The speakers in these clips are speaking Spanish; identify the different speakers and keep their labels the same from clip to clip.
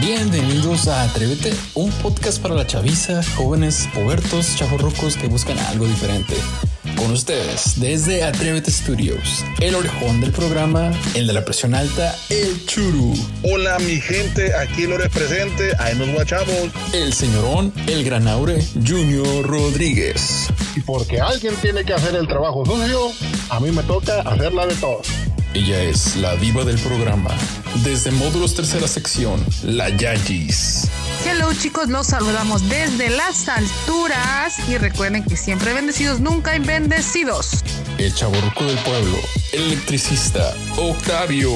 Speaker 1: Bienvenidos a Atrévete, un podcast para la chaviza, jóvenes, pubertos, chavorrucos que buscan algo diferente. Con ustedes, desde Atrévete Studios, el orejón del programa, el de la presión alta, el churu.
Speaker 2: Hola mi gente, aquí lo presente, ahí nos guachamos.
Speaker 1: El señorón, el granaure, Junior Rodríguez.
Speaker 2: Y porque alguien tiene que hacer el trabajo sucio, a mí me toca hacerla de todos.
Speaker 1: Ella es la diva del programa. Desde módulos tercera sección, la Yayis.
Speaker 3: Hello chicos, los saludamos desde las alturas y recuerden que siempre bendecidos, nunca bendecidos.
Speaker 1: El chaborruco del pueblo, el electricista, Octavio.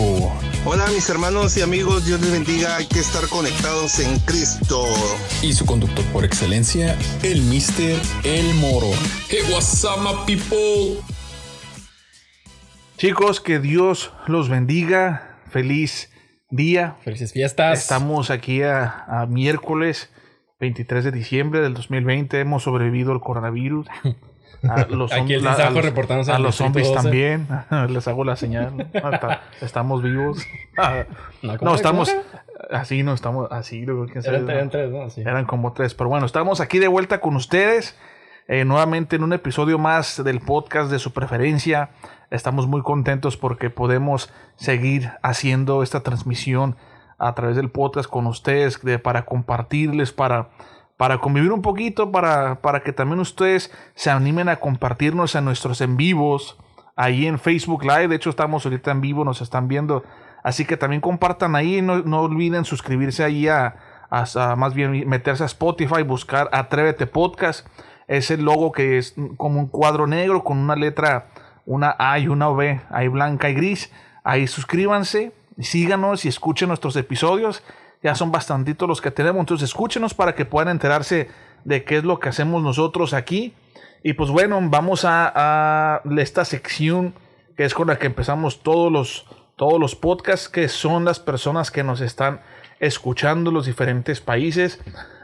Speaker 4: Hola mis hermanos y amigos, Dios les bendiga, hay que estar conectados en Cristo.
Speaker 1: Y su conductor por excelencia, el Mister El Moro. Hey, what's up, my people?
Speaker 5: Chicos, que Dios los bendiga. Feliz día.
Speaker 6: Felices fiestas.
Speaker 5: Estamos aquí a, a miércoles 23 de diciembre del 2020. Hemos sobrevivido al coronavirus. A los,
Speaker 6: Aquí el
Speaker 5: zom- a- los-
Speaker 6: reportándose
Speaker 5: a los zombies
Speaker 6: 12.
Speaker 5: también. Les hago la señal. Estamos vivos.
Speaker 6: No,
Speaker 5: No,
Speaker 6: ¿cómo
Speaker 5: estamos así, no estamos así.
Speaker 6: Eran, eran tres, ¿no? Sí.
Speaker 5: Eran como tres. Pero bueno, estamos aquí de vuelta con ustedes. Eh, nuevamente en un episodio más del podcast de su preferencia. Estamos muy contentos porque podemos seguir haciendo esta transmisión a través del podcast con ustedes de- para compartirles, para, para convivir un poquito, para, para que también ustedes se animen a compartirnos a nuestros en vivos ahí en Facebook Live. De hecho, estamos ahorita en vivo, nos están viendo. Así que también compartan ahí. No, no olviden suscribirse ahí a- más bien meterse a Spotify, buscar Atrévete Podcast. Es el logo que es como un cuadro negro con una letra, una A y una V, ahí blanca y gris. Ahí suscríbanse, síganos y escuchen nuestros episodios. Ya son bastantitos los que tenemos, entonces escúchenos para que puedan enterarse de qué es lo que hacemos nosotros aquí. Y pues bueno, vamos a, a esta sección que es con la que empezamos todos los, todos los podcasts, que son las personas que nos están escuchando los diferentes países.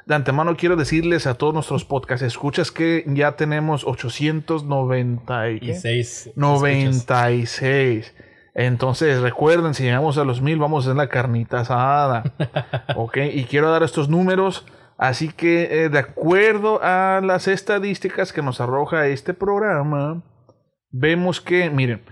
Speaker 5: De antemano quiero decirles a todos nuestros podcast escuchas que ya tenemos 890 y,
Speaker 6: Y
Speaker 5: ¿qué?
Speaker 6: seis. escuchas.
Speaker 5: 96. Entonces recuerden, si llegamos a los mil, vamos a hacer la carnita asada. ok, y quiero dar estos números. Así que, eh, de acuerdo a las estadísticas que nos arroja este programa, vemos que, miren,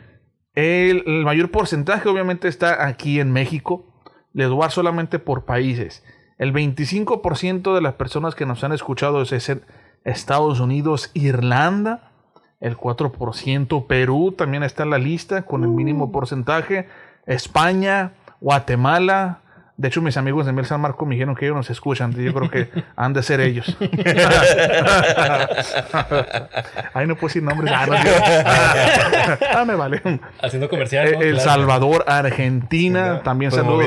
Speaker 5: el, el mayor porcentaje obviamente está aquí en México. Les voy a dar solamente por países. El 25% de las personas que nos han escuchado es en Estados Unidos, Irlanda. El 4% Perú también está en la lista con el mínimo porcentaje. España, Guatemala. De hecho, mis amigos de Mel San Marco me dijeron que ellos nos escuchan. Yo creo que han de ser ellos. Ay, no puedo decir nombres. Ah, no. Ah, me vale.
Speaker 6: Haciendo comercial. ¿no?
Speaker 5: El
Speaker 6: Claro.
Speaker 5: Salvador, Argentina, también saludos.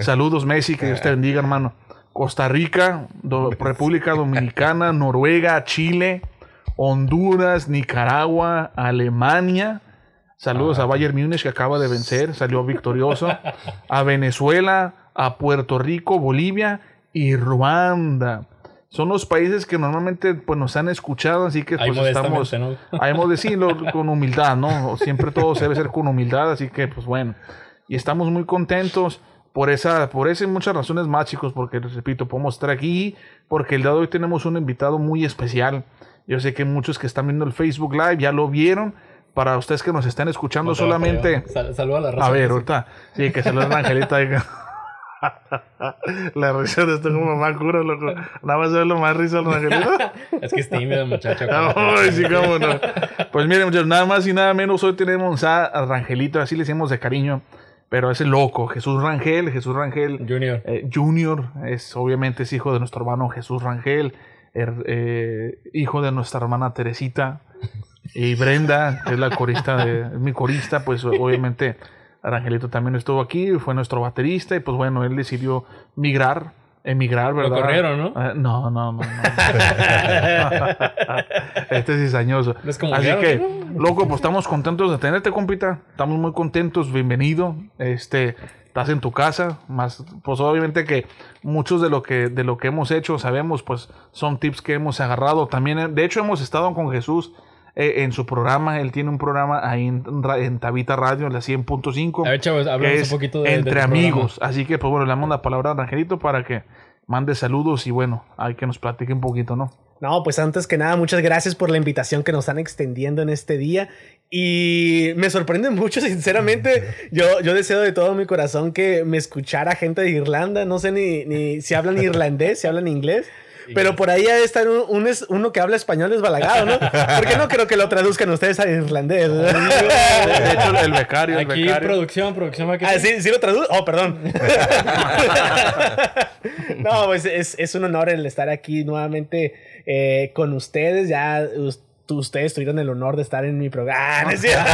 Speaker 5: Saludos, Messi, que Dios te bendiga, hermano. Costa Rica, Do- República Dominicana, Noruega, Chile, Honduras, Nicaragua, Alemania. Saludos a Bayern Múnich que acaba de vencer, salió victorioso. A Venezuela, a Puerto Rico, Bolivia y Ruanda. Son los países que normalmente pues, nos han escuchado, así que pues estamos, decirlo con humildad, ¿no? Siempre todo se debe ser con humildad, así que pues bueno. Y estamos muy contentos por esa, por esas y muchas razones más, chicos, porque les repito, podemos estar aquí, porque el día de hoy tenemos un invitado muy especial. Yo sé que muchos que están viendo el Facebook Live ya lo vieron. Para ustedes que nos están escuchando
Speaker 6: No a
Speaker 5: solamente.
Speaker 6: Sal- Saluda a la raza.
Speaker 5: A ver, ahorita. Sí, que se lo Angelita. diga. La risa de esto como más cura, loco. Nada más es lo más risa de la Angelita.
Speaker 6: Es que es tímida, muchacha.
Speaker 5: Ay, sí, cómo no. Pues miren, muchachos, nada más y nada menos hoy tenemos a a Rangelito, así le decimos de cariño, pero es el loco, Jesús Rangel, Jesús Rangel
Speaker 6: Junior.
Speaker 5: eh, Junior, es obviamente es hijo de nuestro hermano Jesús Rangel, er- eh, hijo de nuestra hermana Teresita y Brenda, que es la corista de, mi corista, pues obviamente Rangelito también estuvo aquí, fue nuestro baterista y pues bueno, él decidió migrar, emigrar, ¿verdad?
Speaker 6: corrieron, ¿no?
Speaker 5: Eh, no, no, no, no. este es cizañoso.
Speaker 6: ¿Ves cómo
Speaker 5: Así que,
Speaker 6: no?
Speaker 5: loco, pues estamos contentos de tenerte, compita. Estamos muy contentos, bienvenido. Este, estás en tu casa, más, pues obviamente que muchos de lo que, de lo que hemos hecho, sabemos, pues son tips que hemos agarrado. También, de hecho, hemos estado con Jesús eh, en su programa. Él tiene un programa ahí en, Tabita Radio, en la 100.5.
Speaker 6: A ver, chavos,
Speaker 5: que
Speaker 6: hablamos
Speaker 5: es
Speaker 6: un poquito de,
Speaker 5: Entre amigos. Así que, pues bueno, le damos la palabra a Rangelito para que mande saludos y bueno, hay que nos platique un poquito, ¿no?
Speaker 7: No, pues antes que nada, muchas gracias por la invitación que nos están extendiendo en este día. Y me sorprende mucho, sinceramente. Yo, yo deseo de todo mi corazón que me escuchara gente de Irlanda. No sé ni, ni si hablan irlandés, si hablan inglés. Pero por ahí ha de estar un, un es- uno que habla español desbalagado, ¿no? Porque no creo que lo traduzcan ustedes a irlandés.
Speaker 5: De hecho, el becario, el
Speaker 6: Aquí,
Speaker 5: becario.
Speaker 6: producción, producción. ¿va que
Speaker 7: Ah,
Speaker 6: sí?
Speaker 7: sí, lo traduzco. Oh, perdón. no, pues es, es un honor el estar aquí nuevamente eh, con ustedes. Ya ustedes tuvieron el honor de estar en mi programa. Ah, ¿no es cierto?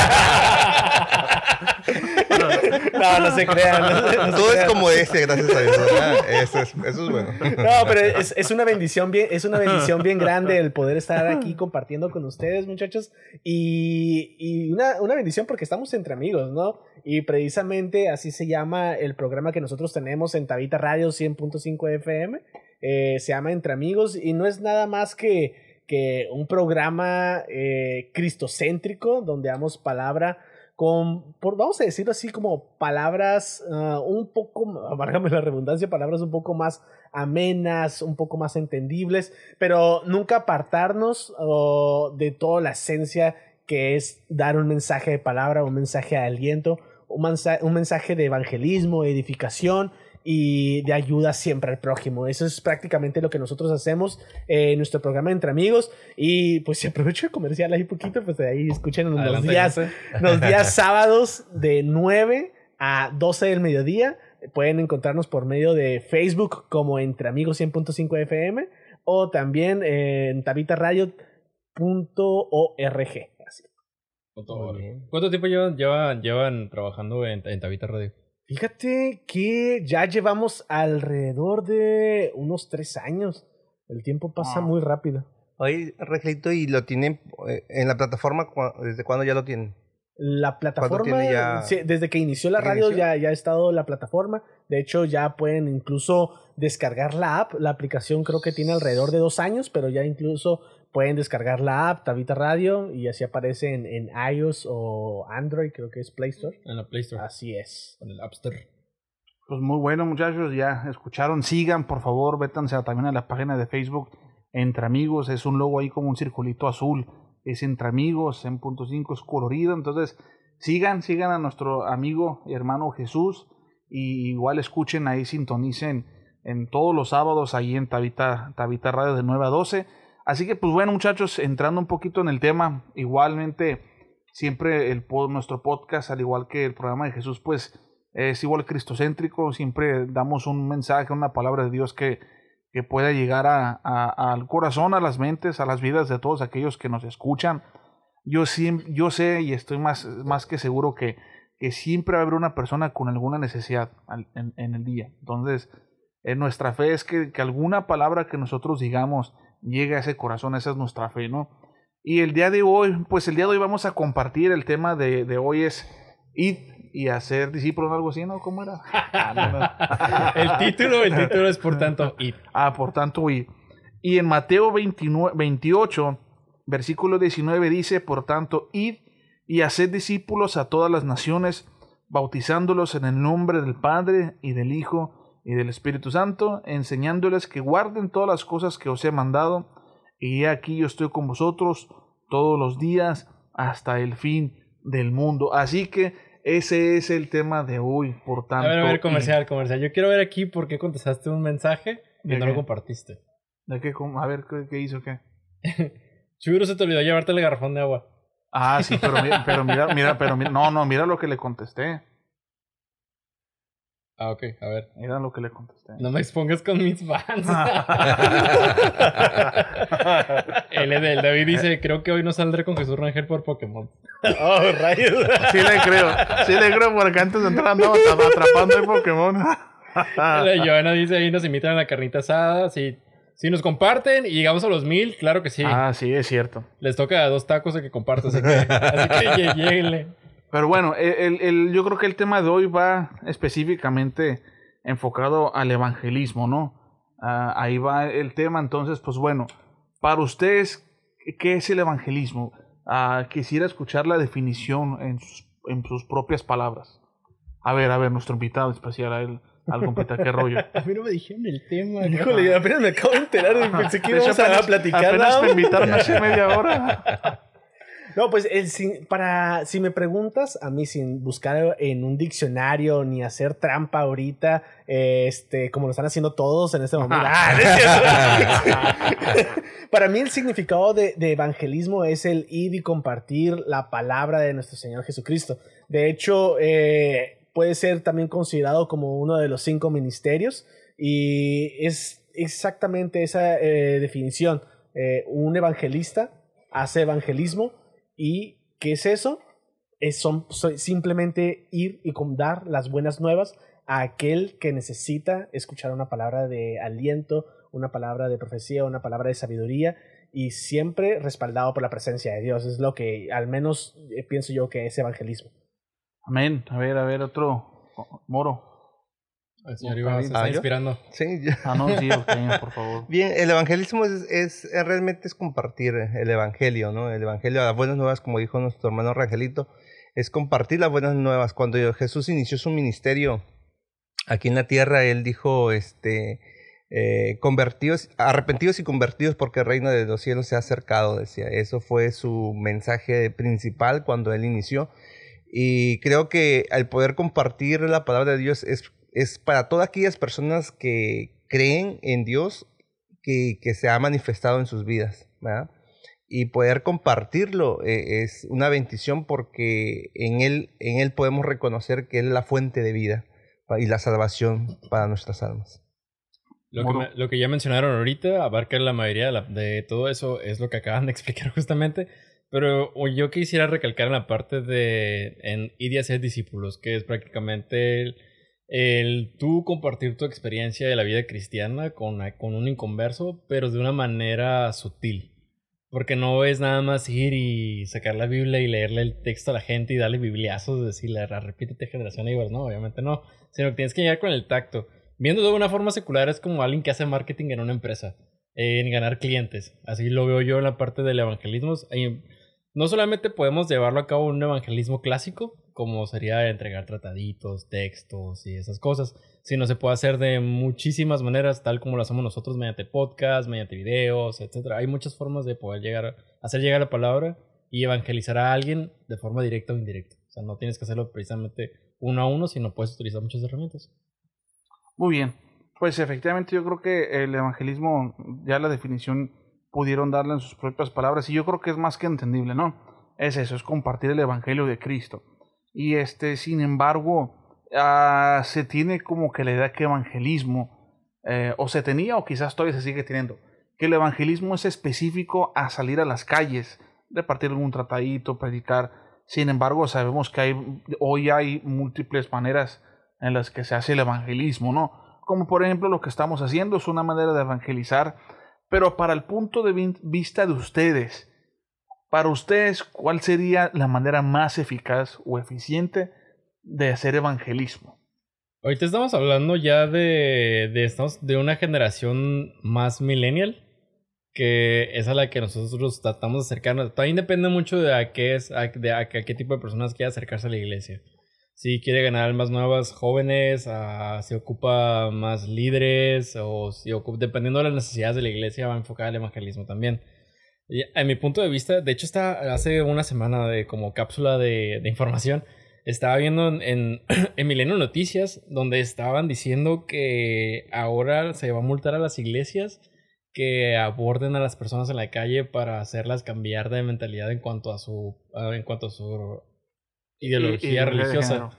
Speaker 7: No, no se crean. no se- no se
Speaker 4: Todo es como ese, gracias a Dios. Eso es, eso es bueno.
Speaker 7: No, pero es, es una bendición bien, es una bendición bien grande el poder estar aquí compartiendo con ustedes, muchachos. Y, y una, una bendición porque estamos entre amigos, ¿no? Y precisamente así se llama el programa que nosotros tenemos en Tabita Radio 100.5 FM. Eh, se llama Entre Amigos y no es nada más que, que un programa eh, cristocéntrico donde damos palabra con, por, vamos a decirlo así, como palabras ah, un poco, válgame la redundancia, palabras un poco más amenas, un poco más entendibles, pero nunca apartarnos de toda la esencia que es dar un mensaje de palabra, un mensaje de aliento, un, mensa- un mensaje de evangelismo, edificación y de ayuda siempre al prójimo. Eso es prácticamente lo que nosotros hacemos en nuestro programa Entre Amigos. Y pues si aprovecho el comercial ahí poquito, pues de ahí escuchen los días, los días sábados de 9 a 12 del mediodía. Pueden encontrarnos por medio de Facebook como Entre Amigos 100.5 FM o también en tabitaradio.org. Así.
Speaker 6: ¿Cuánto tiempo llevan, llevan, llevan trabajando en, en Tabita Radio?
Speaker 7: Fíjate que ya llevamos alrededor de unos tres años. El tiempo pasa
Speaker 5: Ah.
Speaker 7: muy rápido.
Speaker 4: Oye, Reglito, ¿y lo tienen eh, en la plataforma? ¿Desde cuándo ya lo tienen?
Speaker 7: La plataforma,
Speaker 4: tiene ya-
Speaker 7: sí, desde que inició la
Speaker 4: ¿Desde que
Speaker 7: radio
Speaker 4: inició?
Speaker 7: ya, ya ha estado la plataforma. De hecho, ya pueden incluso descargar la app. La aplicación creo que tiene alrededor de dos años, pero ya incluso pueden descargar la app Tabita Radio y así aparece en, en iOS o Android, creo que es Play Store.
Speaker 6: En la Play Store.
Speaker 7: Así es.
Speaker 6: Con el App Store.
Speaker 5: Pues muy bueno, muchachos, ya escucharon. Sigan, por favor, vétanse a- también a la página de Facebook Entre Amigos. Es un logo ahí como un circulito azul. Es Entre Amigos, en punto cinco es colorido. Entonces, sigan, sigan a nuestro amigo y hermano Jesús. Y igual escuchen ahí, sintonicen en todos los sábados ahí en Tabita, Tabita Radio de 9 a 12. Así que, pues bueno, muchachos, entrando un poquito en el tema, igualmente, siempre el, nuestro podcast, al igual que el programa de Jesús, pues es igual cristocéntrico, siempre damos un mensaje, una palabra de Dios que, que pueda llegar a, al corazón, a las mentes, a las vidas de todos aquellos que nos escuchan. Yo, yo sé y estoy más, más que seguro que, que siempre va a haber una persona con alguna necesidad en, en el día. Entonces, eh, nuestra fe es que, que alguna palabra que nosotros digamos llegue a ese corazón, esa es nuestra fe, ¿no? Y el día de hoy, pues el día de hoy vamos a compartir el tema de, de hoy es ir y hacer discípulos, algo así, ¿no? ¿Cómo era? Ah, no, no.
Speaker 6: El título, el título es por tanto y
Speaker 5: Ah, por tanto, y, y en Mateo 29, 28, versículo 19 dice, por tanto, id y haced discípulos a todas las naciones, bautizándolos en el nombre del Padre y del Hijo y del Espíritu Santo, enseñándoles que guarden todas las cosas que os he mandado, y aquí yo estoy con vosotros todos los días hasta el fin del mundo. Así que ese es el tema de hoy, por
Speaker 6: A
Speaker 5: tanto.
Speaker 6: ver, a ver, comercial, comercial. Yo quiero ver aquí por qué contestaste un mensaje y
Speaker 5: ¿De
Speaker 6: no
Speaker 5: qué?
Speaker 6: lo compartiste.
Speaker 5: ¿De qué? A ver, ¿qué, qué hizo? ¿Qué?
Speaker 6: Churo se te olvidó llevarte el garrafón de agua.
Speaker 5: Ah, sí, pero mira, pero mira, mira, pero mira, no, no, mira lo que le contesté.
Speaker 6: Ah, ok, a ver.
Speaker 5: Mira lo que le contesté.
Speaker 6: No me expongas con mis fans. el, el David dice, creo que hoy no saldré con Jesús Rangel por Pokémon.
Speaker 7: Oh, rayos.
Speaker 5: Sí le creo, sí le creo porque antes de entrar andaba atrapando el Pokémon.
Speaker 6: La Joana dice, ahí nos invitan a la carnita asada. Si, si nos comparten y llegamos a los mil, claro que sí.
Speaker 5: Ah, sí, es cierto.
Speaker 6: Les toca a dos tacos de que compartas, así que, así que lle- lléguenle.
Speaker 5: Pero bueno, el, el- yo creo que el tema de hoy va específicamente enfocado al evangelismo, ¿no? Ah, ahí va el tema, entonces, pues bueno, para ustedes, ¿qué es el evangelismo? ah, quisiera escuchar la definición en sus, en sus propias palabras. A ver, a ver, nuestro invitado especial, a él, al completar qué rollo.
Speaker 6: A mí no me dijeron el tema.
Speaker 7: Híjole, apenas me acabo de enterar y pensé que íbamos a
Speaker 5: apenas-
Speaker 7: platicar.
Speaker 5: Apenas me invitaron hace media hora.
Speaker 7: No, pues el, sin- para, si me preguntas a mí sin buscar en un diccionario ni hacer trampa ahorita, este, como lo están haciendo todos en este momento. Ah, para mí el significado de, de evangelismo es el ir y compartir la palabra de nuestro Señor Jesucristo. De hecho, eh, puede ser también considerado como uno de los cinco ministerios y es exactamente esa eh, definición. Eh, un evangelista hace evangelismo ¿Y qué es eso? Es simplemente ir y dar las buenas nuevas a aquel que necesita escuchar una palabra de aliento, una palabra de profecía, una palabra de sabiduría y siempre respaldado por la presencia de Dios. Es lo que al menos eh, pienso yo que es evangelismo.
Speaker 5: Amén. A ver, a ver, otro. Moro.
Speaker 6: El señor Iván se está
Speaker 4: ¿Ah,
Speaker 6: inspirando.
Speaker 4: Sí, yo-
Speaker 5: Ah, no, sí, por favor.
Speaker 4: Bien, el evangelismo es, es- es- realmente es compartir el evangelio, ¿no? El evangelio, las buenas nuevas, como dijo nuestro hermano Rangelito, es compartir las buenas nuevas. Cuando Jesús inició su ministerio aquí en la tierra, él dijo, este, eh, convertidos, arrepentidos y convertidos porque el reino de los cielos se ha acercado, decía. Eso fue su mensaje principal cuando él inició. Y creo que al poder compartir la palabra de Dios es, es para todas aquellas personas que creen en Dios que, que se ha manifestado en sus vidas. Y poder compartirlo eh, es una bendición porque en él, en él podemos reconocer que Él es la fuente de vida y la salvación para nuestras almas.
Speaker 6: Lo que, lo que ya mencionaron ahorita abarca la mayoría de, todo eso, es lo que acaban de explicar justamente. Pero yo quisiera recalcar en la parte de en ir y hacer discípulos, que es prácticamente el, tú compartir tu experiencia de la vida cristiana con, con un inconverso, pero de una manera sutil. Porque no es nada más ir y sacar la Biblia y leerle el texto a la gente y darle bibliazos, decirle, "Ra- repítete generación Ibers. No, obviamente no. Sino que tienes que llegar con el tacto. Viendo de una forma secular es como alguien que hace marketing en una empresa, en ganar clientes. Así lo veo yo en la parte del evangelismo. No solamente podemos llevarlo a cabo un evangelismo clásico, como sería entregar trataditos, textos y esas cosas, sino se puede hacer de muchísimas maneras, tal como lo hacemos nosotros mediante podcast, mediante videos, etc. Hay muchas formas de poder llegar, hacer llegar la palabra y evangelizar a alguien de forma directa o indirecta. O sea, no tienes que hacerlo precisamente uno a uno, sino puedes utilizar muchas herramientas.
Speaker 5: Muy bien. Pues efectivamente yo creo que el evangelismo, ya la definición pudieron darla en sus propias palabras y yo creo que es más que entendible, ¿no? Es eso, es compartir el evangelio de Cristo. Y este, sin embargo, ah, se tiene como que la idea que evangelismo, eh, o se tenía o quizás todavía se sigue teniendo, que el evangelismo es específico a salir a las calles, repartir algún tratadito, predicar. Sin embargo, sabemos que hay, hoy hay múltiples maneras en las que se hace el evangelismo, ¿no? Como por ejemplo lo que estamos haciendo es una manera de evangelizar, pero para el punto de vi- vista de ustedes, para ustedes, ¿cuál sería la manera más eficaz o eficiente de hacer evangelismo?
Speaker 6: Ahorita estamos hablando ya de, estamos de una generación más millennial, que es a la que nosotros tratamos de acercarnos. También depende mucho de a qué, es, a, de a, qué tipo de personas quiere acercarse a la iglesia. Si quiere ganar almas nuevas jóvenes, a, si ocupa más líderes, o si ocupa, dependiendo de las necesidades de la iglesia, va a enfocar el evangelismo también. Y a mi punto de vista, de hecho, está hace una semana de como cápsula de, de información. Estaba viendo en, en, en Milenio Noticias donde estaban diciendo que ahora se va a multar a las iglesias que aborden a las personas en la calle para hacerlas cambiar de mentalidad en cuanto a su en cuanto a su ideología religiosa.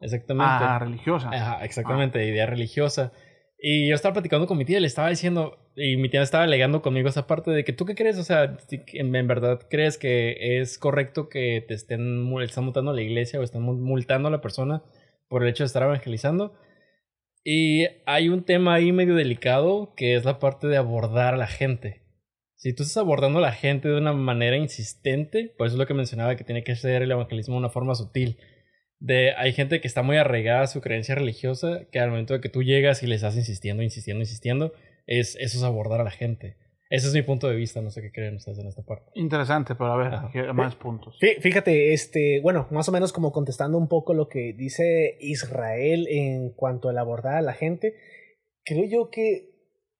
Speaker 6: Exactamente.
Speaker 5: Ah, religiosa.
Speaker 6: Ajá, exactamente, idea religiosa. Y yo estaba platicando con mi tía y le estaba diciendo, y mi tía estaba alegando conmigo esa parte de que tú qué crees, o sea, en, verdad crees que es correcto que te estén, están multando a la iglesia o están mul- multando a la persona por el hecho de estar evangelizando. Y hay un tema ahí medio delicado que es la parte de abordar a la gente. Si tú estás abordando a la gente de una manera insistente, por eso es lo que mencionaba que tiene que ser el evangelismo de una forma sutil de hay gente que está muy arraigada a su creencia religiosa que al momento de que tú llegas y les estás insistiendo, insistiendo, insistiendo, es eso es abordar a la gente. Ese es mi punto de vista, no sé qué creen ustedes en esta parte.
Speaker 5: Interesante, pero a ver,
Speaker 6: Ajá.
Speaker 5: ¿qué más puntos.
Speaker 7: Fí- Fíjate, este, bueno, más o menos como contestando un poco lo que dice Israel en cuanto al abordar a la gente, creo yo que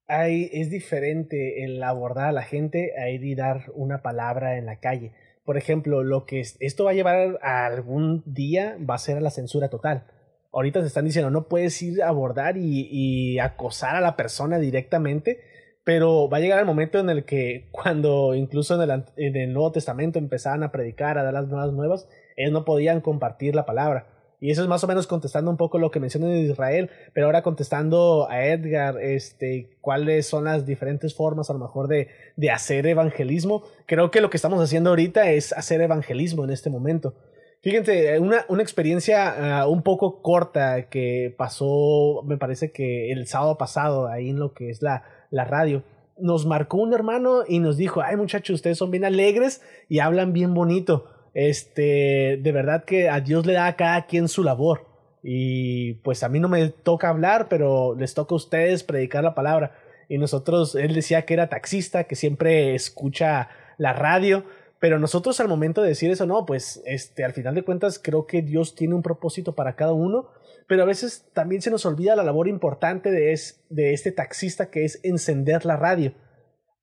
Speaker 7: hay, es diferente el abordar a la gente a ir y dar una palabra en la calle. Por ejemplo, lo que es- esto va a llevar a algún día va a ser a la censura total. Ahorita se están diciendo, no puedes ir a abordar y, acosar a la persona directamente, pero va a llegar el momento en el que cuando incluso en el, en el Nuevo Testamento empezaban a predicar, a dar las nuevas nuevas, ellos no podían compartir la palabra. Y eso es más o menos contestando un poco lo que mencionan de Israel, pero ahora contestando a Edgar, este, cuáles son las diferentes formas a lo mejor de, de hacer evangelismo. Creo que lo que estamos haciendo ahorita es hacer evangelismo en este momento. Fíjense, una, una experiencia ah, un poco corta que pasó, me parece que el sábado pasado, ahí en lo que es la, la radio. Nos marcó un hermano y nos dijo, ay muchachos, ustedes son bien alegres y hablan bien bonito. Este, de verdad que a Dios le da a cada quien su labor. Y pues a mí no me toca hablar, pero les toca a ustedes predicar la palabra. Y nosotros, él decía que era taxista, que siempre escucha la radio, pero nosotros al momento de decir eso, no, pues este, al final de cuentas creo que Dios tiene un propósito para cada uno, pero a veces también se nos olvida la labor importante de, es, de este taxista que es encender la radio.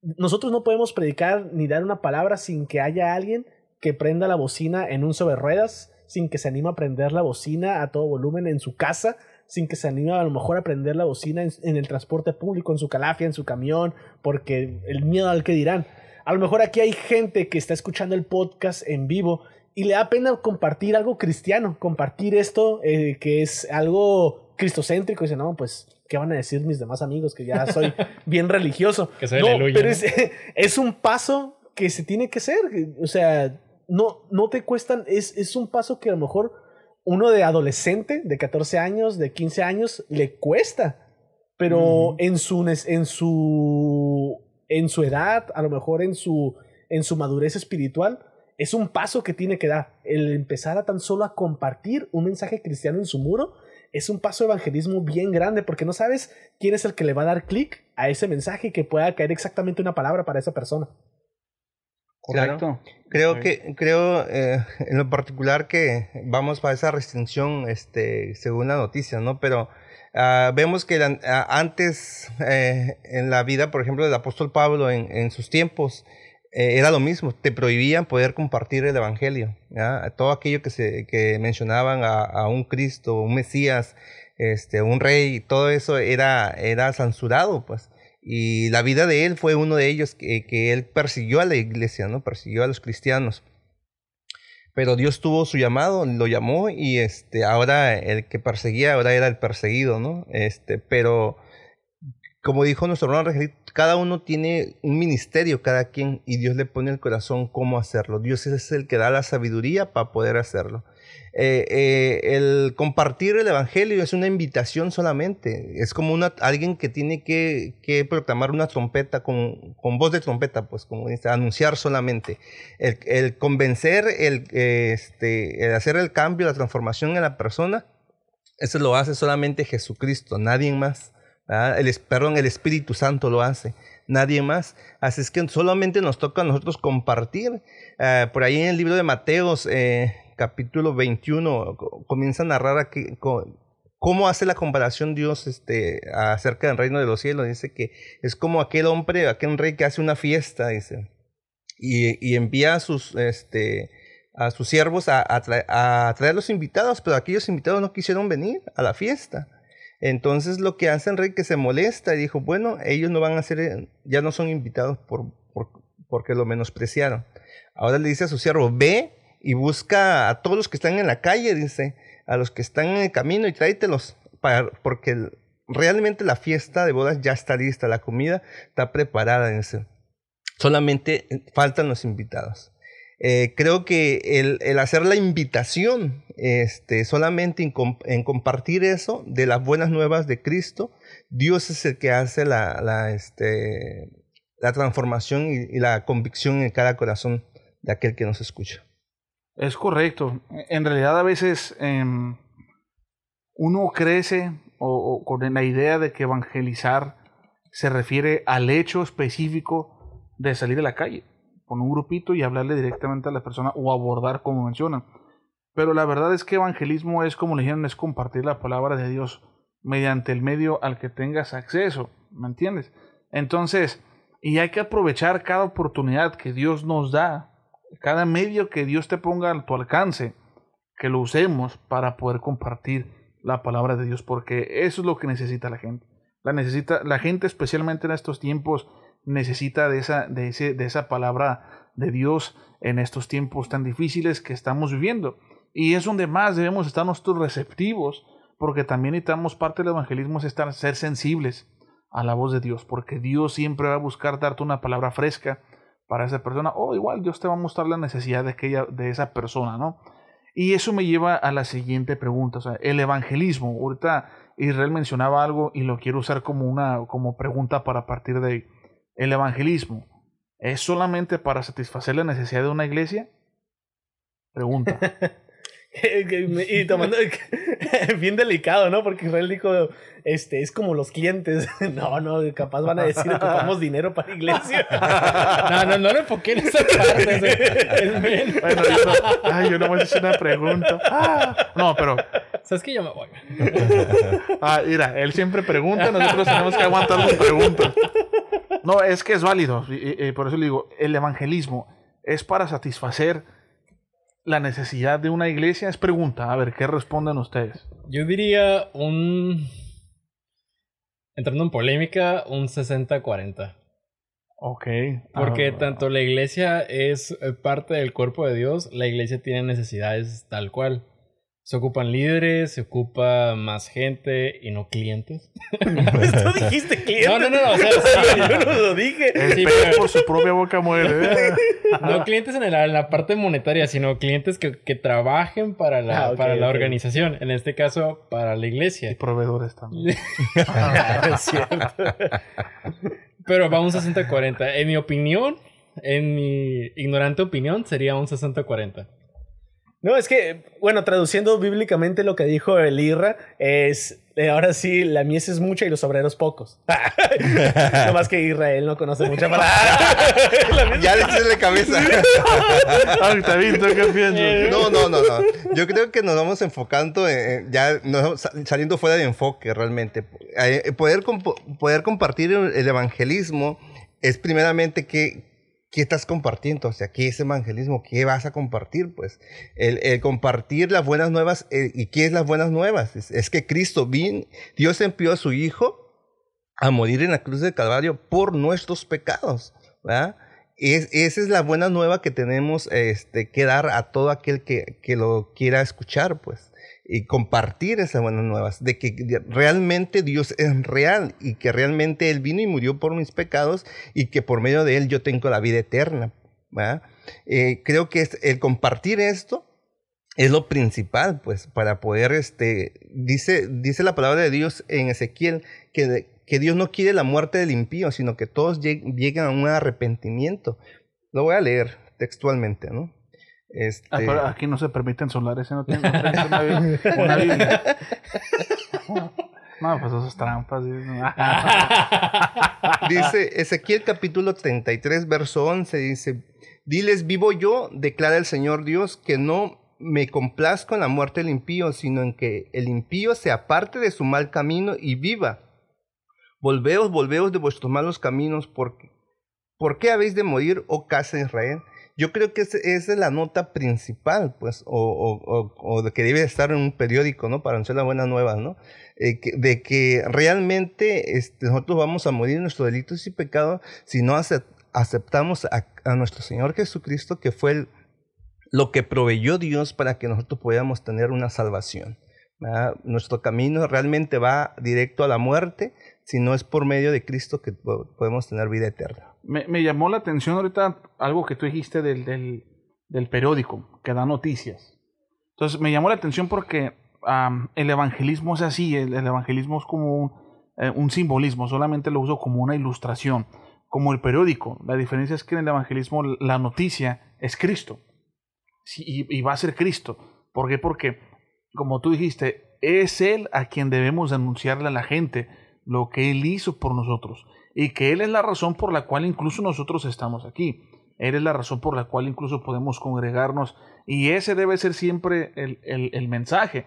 Speaker 7: Nosotros no podemos predicar ni dar una palabra sin que haya alguien que prenda la bocina en un sobre ruedas, sin que se anime a prender la bocina a todo volumen en su casa, sin que se anime a lo mejor a prender la bocina en, en el transporte público, en su calafia, en su camión, porque el miedo al que dirán. A lo mejor aquí hay gente que está escuchando el podcast en vivo y le da pena compartir algo cristiano, compartir esto eh, que es algo cristocéntrico. Y dice, no, pues, ¿qué van a decir mis demás amigos? Que ya soy bien religioso.
Speaker 6: Que soy
Speaker 7: no,
Speaker 6: aleluya,
Speaker 7: pero
Speaker 6: ¿no?
Speaker 7: es, es un paso que se tiene que hacer. O sea, no, no te cuestan, es, es un paso que a lo mejor uno de adolescente, de 14 años, de 15 años, le cuesta. Pero en, su, en, su, en su edad, a lo mejor en su, en su madurez espiritual, es un paso que tiene que dar. El empezar a tan solo a compartir un mensaje cristiano en su muro es un paso de evangelismo bien grande porque no sabes quién es el que le va a dar clic a ese mensaje y que pueda caer exactamente una palabra para esa persona.
Speaker 4: Claro. Creo que, creo eh, en lo particular que vamos para esa restricción, este, según la noticia, ¿no? Pero ah, vemos que la- ah, antes eh, en la vida, por ejemplo, del apóstol Pablo en, en sus tiempos, eh, era lo mismo, te prohibían poder compartir el evangelio, ¿ya? Todo aquello que se, que mencionaban a, a un Cristo, un Mesías, este, un rey, todo eso era, era censurado, pues. Y la vida de él fue uno de ellos que, que él persiguió a la iglesia, ¿no? Persiguió a los cristianos. Pero Dios tuvo su llamado, lo llamó y este, ahora el que perseguía ahora era el perseguido, ¿no? Este, pero como dijo nuestro hermano cada uno tiene un ministerio, cada quien, y Dios le pone el corazón cómo hacerlo. Dios es el que da la sabiduría para poder hacerlo. Eh, eh, el compartir el evangelio es una invitación solamente. Es como alguien que tiene que, proclamar una trompeta con, voz de trompeta, pues como dice, anunciar solamente. El, convencer, el, este, el hacer el cambio, la transformación en la persona, eso lo hace solamente Jesucristo, nadie más. El, perdón, el Espíritu Santo lo hace, nadie más. Así es que solamente nos toca a nosotros compartir. Eh, por ahí en el libro de Mateos, eh, capítulo 21, co- comienza a narrar aquí, cómo hace la comparación Dios este, acerca del reino de los cielos. Dice que es como aquel hombre, aquel rey que hace una fiesta, dice, y, y envía a sus, este, a sus siervos a traer los invitados, pero aquellos invitados no quisieron venir a la fiesta. Entonces lo que hace el rey que se molesta y dijo, bueno, ellos no van a ser, ya no son invitados por, por- porque lo menospreciaron. Ahora le dice a su siervo, ve y busca a todos los que están en la calle, dice, a los que están en el camino y tráetelos, para, porque realmente la fiesta de bodas ya está lista, la comida está preparada, dice. Solamente eh, faltan los invitados. Eh, creo que el, hacer la invitación, este, solamente en, com- en compartir eso de las buenas nuevas de Cristo, Dios es el que hace la, este, transformación y, la convicción en cada corazón de aquel que nos escucha.
Speaker 5: Es correcto. En realidad a veces em, uno crece o, con la idea de que evangelizar se refiere al hecho específico de salir a la calle con un grupito y hablarle directamente a la persona o abordar como mencionan. Pero la verdad es que evangelismo es, como le dijeron, es compartir la palabra de Dios mediante el medio al que tengas acceso, ¿me entiendes? Entonces, y hay que aprovechar cada oportunidad que Dios nos da, cada medio que Dios te ponga a tu alcance, que lo usemos para poder compartir la palabra de Dios, porque eso es lo que necesita la gente. La, necesita, la gente, especialmente en estos tiempos, necesita de esa, de, ese, de esa palabra de Dios en estos tiempos tan difíciles que estamos viviendo. Y es donde más debemos estar nosotros receptivos, porque también necesitamos parte del evangelismo es estar, ser sensibles a la voz de Dios, porque Dios siempre va a buscar darte una palabra fresca para esa persona, o igual Dios te va a mostrar la necesidad de, aquella, de esa persona, ¿no? Y eso me lleva a la siguiente pregunta, o sea, el evangelismo, ahorita Israel mencionaba algo y lo quiero usar como una como pregunta para partir de ahí. ¿El evangelismo es solamente para satisfacer la necesidad de una iglesia? Pregunta.
Speaker 7: y tomando bien delicado, ¿no? Porque Israel dijo, este, es como los clientes. No, no, capaz van a decir ocupamos dinero para la iglesia.
Speaker 6: No, no, no le enfoqué en esa parte.
Speaker 5: bueno, yo no, ay, yo no voy a hacer una pregunta. Ah, no, pero.
Speaker 6: ¿Sabes que yo me voy?
Speaker 5: Ah, mira, él siempre pregunta, nosotros tenemos que aguantar las preguntas. No, es que es válido. Y, por eso le digo, el evangelismo es para satisfacer la necesidad de una iglesia? Es pregunta. A ver, ¿qué responden ustedes?
Speaker 6: Yo diría un... Entrando en polémica, un 60-40.
Speaker 5: Ok.
Speaker 6: Porque ah. tanto la iglesia es parte del cuerpo de Dios, la iglesia tiene necesidades tal cual. Se ocupan líderes, se ocupa más gente y no clientes.
Speaker 7: tú dijiste clientes.
Speaker 6: No, no, no, o sea, sí,
Speaker 7: yo no lo dije.
Speaker 5: Sí, pero... por su propia boca muere.
Speaker 6: no clientes en, la parte monetaria, sino clientes que, que trabajen para la, ah, para la organización. En este caso, para la iglesia.
Speaker 5: Y proveedores también.
Speaker 6: es cierto. pero va un 60-40. En mi opinión, en mi ignorante opinión, sería un 60-40.
Speaker 7: No, es que, bueno, traduciendo bíblicamente lo que dijo el Irra, es eh, ahora sí, la mies es mucha y los obreros pocos. no más que Israel no conoce mucha palabra.
Speaker 4: ya le la cabeza. No, no, no, no. Yo creo que nos vamos enfocando, ya saliendo fuera de enfoque realmente. Eh, poder, poder compartir el evangelismo es primeramente que ¿qué estás compartiendo? O sea, ¿qué es evangelismo? ¿Qué vas a compartir? Pues el, compartir las buenas nuevas, eh, ¿y qué es las buenas nuevas? Es, que Cristo vino, Dios envió a su Hijo a morir en la cruz del Calvario por nuestros pecados, ¿verdad? Es, esa es la buena nueva que tenemos este, que dar a todo aquel que, que lo quiera escuchar, pues y compartir esas buenas nuevas, de que realmente Dios es real y que realmente Él vino y murió por mis pecados y que por medio de Él yo tengo la vida eterna. Eh, creo que el compartir esto es lo principal, pues, para poder, este, dice, dice la palabra de Dios en Ezequiel que, que Dios no quiere la muerte del impío, sino que todos lleguen a un arrepentimiento. Lo voy a leer textualmente, ¿no? Este...
Speaker 5: Ah, aquí no se permiten solares, no tiene una, Biblia. No, pues esas trampas.
Speaker 4: dice Ezequiel capítulo 33, verso 11, dice, diles, vivo yo, declara el Señor Dios, que no me complazco en la muerte del impío, sino en que el impío se aparte de su mal camino y viva. Volveos, volveos de vuestros malos caminos, porque ¿por qué habéis de morir, oh casa de Israel? Yo creo que esa es la nota principal, pues, o, o, que debe estar en un periódico, ¿no? Para anunciar las buenas nuevas, ¿no? Eh, de que realmente este, nosotros vamos a morir en nuestros delitos y pecados si no aceptamos a, nuestro Señor Jesucristo, que fue lo que proveyó Dios para que nosotros podamos tener una salvación. Nuestro camino realmente va directo a la muerte, si no es por medio de Cristo que podemos tener vida eterna.
Speaker 5: Me, llamó la atención ahorita algo que tú dijiste del, del, periódico, que da noticias. Entonces me llamó la atención porque el evangelismo es así, el, evangelismo es como un, eh, un, simbolismo, solamente lo uso como una ilustración, como el periódico. La diferencia es que en el evangelismo la noticia es Cristo. y, y va a ser Cristo. ¿Por qué? Porque, como tú dijiste, es Él a quien debemos anunciarle a la gente lo que Él hizo por nosotros. Y que Él es la razón por la cual incluso nosotros estamos aquí. Él es la razón por la cual incluso podemos congregarnos y ese debe ser siempre el, el mensaje.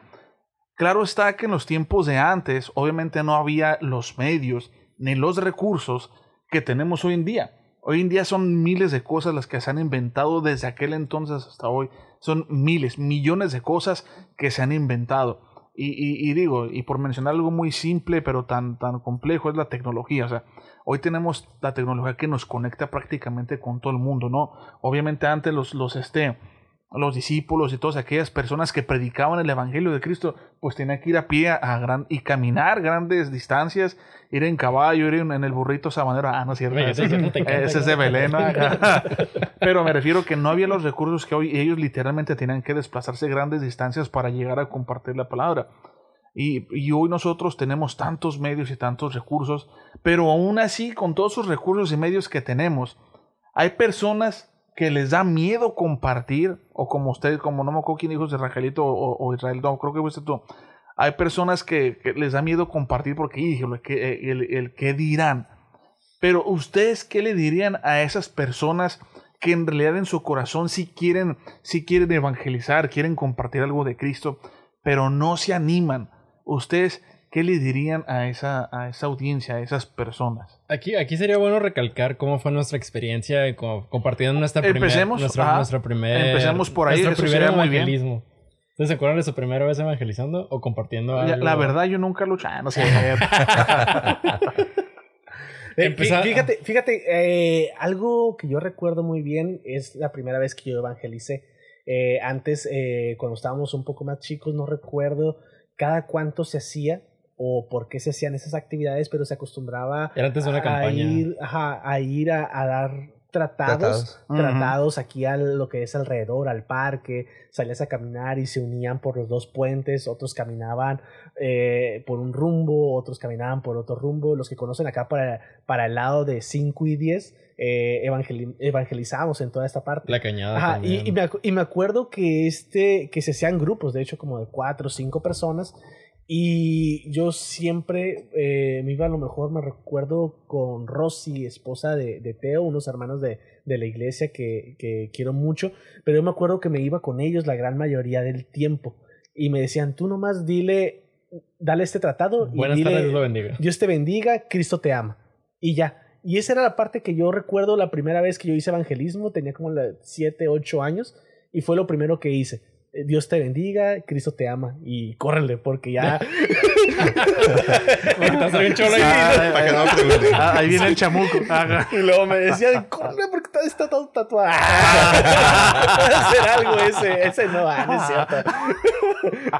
Speaker 5: Claro está que en los tiempos de antes obviamente no había los medios ni los recursos que tenemos hoy en día. Hoy en día son miles de cosas las que se han inventado desde aquel entonces hasta hoy. Son miles, millones de cosas que se han inventado. Y, digo, y por mencionar algo muy simple pero tan, tan complejo es la tecnología. O sea, hoy tenemos la tecnología que nos conecta prácticamente con todo el mundo, ¿no? Obviamente antes los, los este, los discípulos y todas aquellas personas que predicaban el Evangelio de Cristo, pues tenían que ir a pie a gran, y caminar grandes distancias, ir en caballo, ir en, el burrito sabanero. Ah, no es cierto. Ese, es de Belén. Pero me refiero que no había los recursos que hoy ellos literalmente tenían que desplazarse grandes distancias para llegar a compartir la palabra. Y, y, hoy nosotros tenemos tantos medios y tantos recursos, pero aún así, con todos esos recursos y medios que tenemos, hay personas que les da miedo compartir, o como usted, como no me acuerdo quién dijo, Rajelito o, Israel, no, creo que fuiste tú. Hay personas que, les da miedo compartir porque el, el, el que dirán. Pero ustedes, ¿qué le dirían a esas personas que en realidad en su corazón sí quieren, sí quieren evangelizar, quieren compartir algo de Cristo, pero no se animan? Ustedes, ¿qué le dirían a esa, a esa audiencia, a esas personas?
Speaker 6: Aquí, aquí sería bueno recalcar cómo fue nuestra experiencia compartiendo nuestra primera...
Speaker 5: Empecemos,
Speaker 6: nuestra, nuestra
Speaker 5: empecemos por ahí, nuestro primer
Speaker 6: evangelismo. ¿Ustedes se acuerdan de su primera vez evangelizando o compartiendo algo?
Speaker 5: La, verdad, yo nunca luché. Ah, no sé.
Speaker 7: Eh, fíjate, fíjate eh, algo que yo recuerdo muy bien es la primera vez que yo evangelicé. Eh, antes, cuando estábamos un poco más chicos, no recuerdo cada cuánto se hacía, o por qué se hacían esas actividades, pero se acostumbraba a, ir, a ir a, dar tratados, tratados, aquí a lo que es alrededor, al parque, salías a caminar y se unían por los dos puentes, otros caminaban eh, por un rumbo, otros caminaban por otro rumbo, los que conocen acá para, para el lado de 5 y 10, eh, evangelizamos en toda esta parte.
Speaker 6: La cañada.
Speaker 7: y, me, y, me, acuerdo que, este, que se hacían grupos, de hecho como de 4 o 5 personas, y yo siempre eh, me iba a lo mejor, me recuerdo con Rosy, esposa de, de Teo, unos hermanos de, de la iglesia que, que, quiero mucho, pero yo me acuerdo que me iba con ellos la gran mayoría del tiempo y me decían, tú nomás dile, dale este tratado y
Speaker 6: Buenas
Speaker 7: dile,
Speaker 6: tardes, Dios lo bendiga.
Speaker 7: Dios te bendiga, Cristo te ama. Y ya. Y esa era la parte que yo recuerdo la primera vez que yo hice evangelismo, tenía como 7, 8 años y fue lo primero que hice Dios te bendiga, Cristo te ama y córrele porque ya.
Speaker 5: ahí viene el chamuco.
Speaker 7: Y luego me decían, corre porque está todo tatuado. hacer algo ese. Ese no, ah, no es cierto.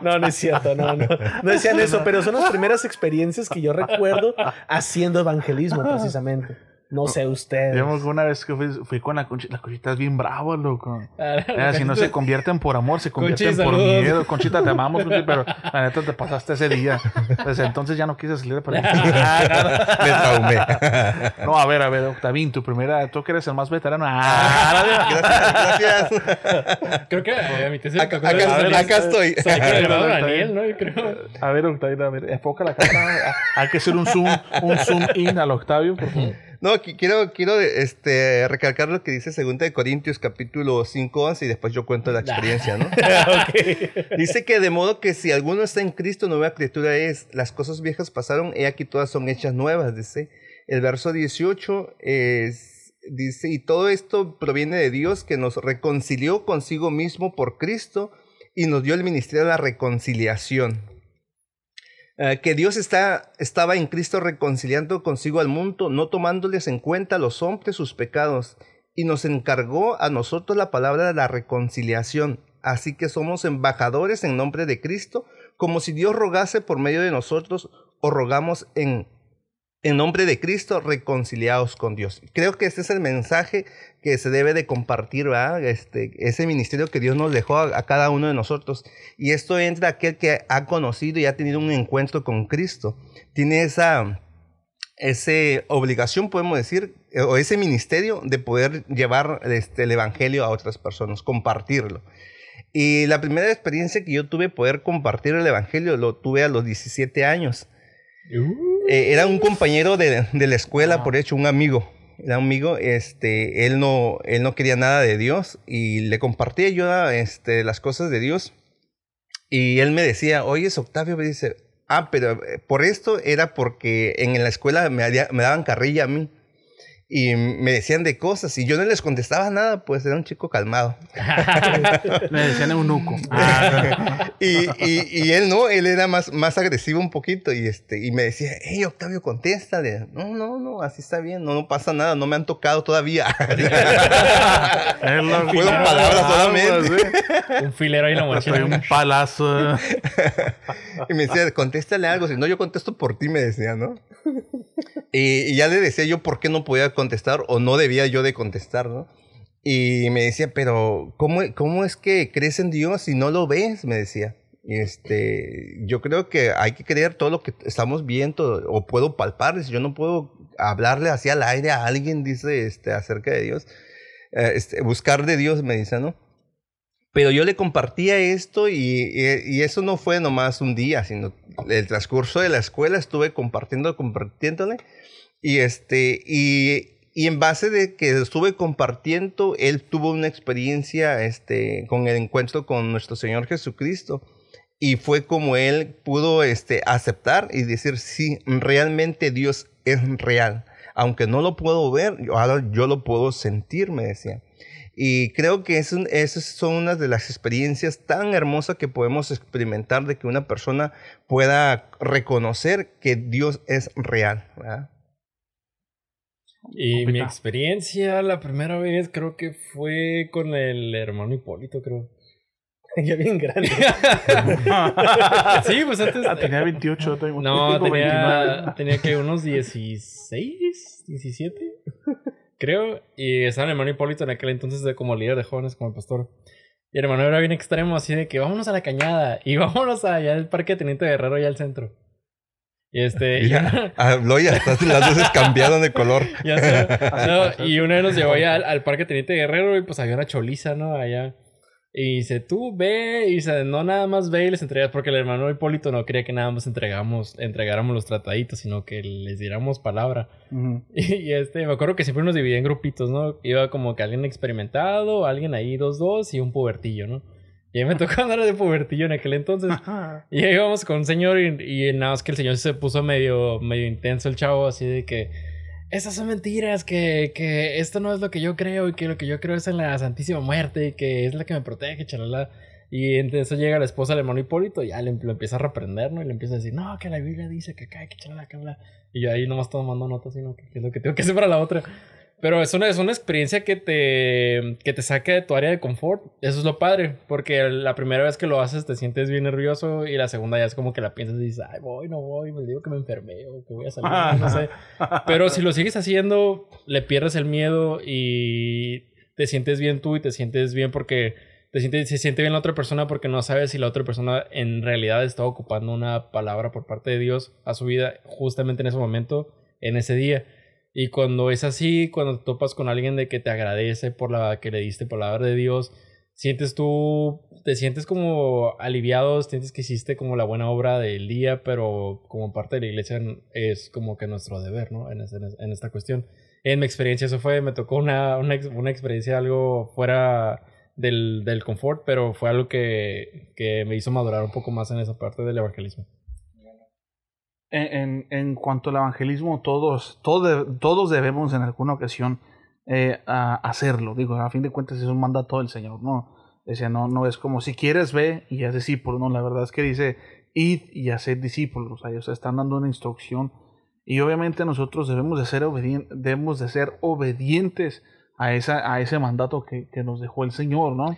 Speaker 7: No, no es cierto, no, no. No decían eso, pero son las primeras experiencias que yo recuerdo haciendo evangelismo precisamente. No sé usted.
Speaker 5: Digamos una vez que fui, con la conchita, la conchita es bien bravo, loco. Ah, si no se convierten por amor, se convierten por miedo. Conchita, te amamos, pero la neta te pasaste ese día. Desde entonces ya no quise salir para allá. Me traumé. No, a ver, a ver, Octavín, tu primera, tú que eres el más veterano. Ah,
Speaker 2: gracias,
Speaker 6: gracias. Creo que a mi tesis
Speaker 2: acá, acá, acá estoy.
Speaker 6: Daniel, ¿no? Yo creo.
Speaker 5: A ver, Octavín, a ver, enfoca la cámara. Hay que hacer un zoom, un zoom in al Octavio, por favor.
Speaker 4: No, quiero, quiero este, recalcar lo que dice 2 de Corintios capítulo 5, 11 y después yo cuento la experiencia, ¿no? Dice que de modo que si alguno está en Cristo, nueva criatura es, las cosas viejas pasaron, y aquí todas son hechas nuevas, dice. El verso 18 es, dice, y todo esto proviene de Dios que nos reconcilió consigo mismo por Cristo y nos dio el ministerio de la reconciliación. Eh, que Dios está, estaba en Cristo reconciliando consigo al mundo, no tomándoles en cuenta a los hombres sus pecados, y nos encargó a nosotros la palabra de la reconciliación. Así que somos embajadores en nombre de Cristo, como si Dios rogase por medio de nosotros, o rogamos en en nombre de Cristo, reconciliados con Dios. Creo que ese es el mensaje que se debe de compartir, ¿verdad? Este, ese ministerio que Dios nos dejó a, cada uno de nosotros. Y esto entra aquel que ha conocido y ha tenido un encuentro con Cristo. Tiene esa, esa obligación, podemos decir, o ese ministerio de poder llevar este, el Evangelio a otras personas, compartirlo. Y la primera experiencia que yo tuve poder compartir el Evangelio lo tuve a los 17 años. Eh, era un compañero de, de la escuela, por hecho, un amigo. Era un amigo, este, él no, él no quería nada de Dios y le compartía yo este, las cosas de Dios. Y él me decía, oye, Octavio, me dice, ah, pero eh, por esto era porque en la escuela me daban carrilla a mí. Y me decían de cosas y yo no les contestaba nada, pues era un chico calmado.
Speaker 5: Le decían eunuco.
Speaker 4: y, y, y él no, él era más, más agresivo un poquito y, este, y me decía, hey Octavio, contéstale. No, no, no, así está bien, no, no pasa nada, no me han tocado todavía. Fueron palabras solamente.
Speaker 6: Un filero ahí en la
Speaker 5: Soy
Speaker 6: mochila.
Speaker 5: un palazo.
Speaker 4: Y me decía, contéstale algo, si no yo contesto por ti, me decía, ¿no? Y, y ya le decía yo por qué no podía contestar o no debía yo de contestar, ¿no? Y me decía, pero ¿cómo, cómo es que crees en Dios si no lo ves? Me decía. Este, yo creo que hay que creer todo lo que estamos viendo o puedo palpar. Dice, Yo no puedo hablarle así al aire a alguien, dice, este, acerca de Dios. Eh, este, buscar de Dios, me dice, ¿no? Pero yo le compartía esto y, y- y eso no fue nomás un día, sino el transcurso de la escuela estuve compartiendo, compartiéndole. Y este, y, y en base de que estuve compartiendo, él tuvo una experiencia este, con el encuentro con nuestro Señor Jesucristo. Y fue como él pudo este, aceptar y decir, sí, realmente Dios es real. Aunque no lo puedo ver, ahora yo lo puedo sentir, me decía. Y creo que es un- esas son unas de las experiencias tan hermosas que podemos experimentar de que una persona pueda reconocer que Dios es real. ¿verdad?
Speaker 6: Y mi
Speaker 5: Copita.
Speaker 6: experiencia la primera vez creo que fue con el hermano Hipólito, creo.
Speaker 7: ya bien grande.
Speaker 6: Sí, pues antes.
Speaker 5: Ah, tenía 28, tengo
Speaker 6: No, tenía,
Speaker 5: 29.
Speaker 6: tenía que unos 16, 17, creo. Y estaba el hermano Hipólito en aquel entonces de como líder de jóvenes, como el pastor. Y el hermano era bien extremo, así de que vámonos a la cañada y vámonos allá al parque de Teniente Guerrero, allá al centro. Y este. y
Speaker 4: Ya,
Speaker 6: una-
Speaker 4: habló y hasta las luces cambiaron de color.
Speaker 6: ya sé. No, y una vez nos llevó allá al, al parque Teniente Guerrero y pues había una choliza, ¿no? Allá. Y dice, tú ve, y dice, no nada más ve y les entregas, porque el hermano Hipólito no quería que nada más entregamos, entregáramos los trataditos, sino que les diéramos palabra.
Speaker 5: Ujú.
Speaker 6: Y este, me acuerdo que siempre nos dividía en grupitos, ¿no? Iba como que alguien experimentado, alguien ahí, dos, dos, y un pubertillo, ¿no? Y a mí me tocó andar de pubertillo en aquel entonces. Y ahí íbamos con un señor y, y nada más que el señor se puso medio, medio intenso el chavo, así de que esas son mentiras, que, que esto no es lo que yo creo y que lo que yo creo es en la Santísima Muerte y que es la que me protege, chalala. Y entonces llega la esposa del hermano Hipólito y ya le, lo empieza a reprender, ¿no? Y le empieza a decir, no, que la Biblia dice que acá, que chalala, que bla. Y yo ahí nomás tomando notas, sino que qué es lo que tengo que hacer para la otra. Pero es una, es una experiencia que te, que te saca de tu área de confort. Eso es lo padre, porque la primera vez que lo haces te sientes bien nervioso y la segunda ya es como que la piensas y dices, ay, voy, no voy, me digo que me enfermé o que voy a salir, no sé. Pero si lo sigues haciendo, le pierdes el miedo y te sientes bien tú y te sientes bien porque te sientes, se siente bien la otra persona porque no sabes si la otra persona en realidad está ocupando una palabra por parte de Dios a su vida justamente en ese momento, en ese día. Y cuando es así, cuando te topas con alguien de que te agradece por la que le diste palabra de Dios, sientes tú, te sientes como aliviado, sientes que hiciste como la buena obra del día, pero como parte de la iglesia es como que nuestro deber, ¿no? En, este- en esta cuestión. En mi experiencia eso fue, me tocó una, una, una experiencia algo fuera del, del confort, pero fue algo que, que me hizo madurar un poco más en esa parte del evangelismo.
Speaker 5: En, en, cuanto al evangelismo, todos, todos, todos debemos en alguna ocasión eh, a- hacerlo. Digo, a fin de cuentas es un mandato del Señor, ¿no? Dice, no, no es como si quieres ve y haz discípulos, no, la verdad es que dice id y haced discípulos, o sea, ellos están dando una instrucción y obviamente nosotros debemos de ser, obedien- debemos de ser obedientes a, esa, a ese mandato que, que nos dejó el Señor, ¿no?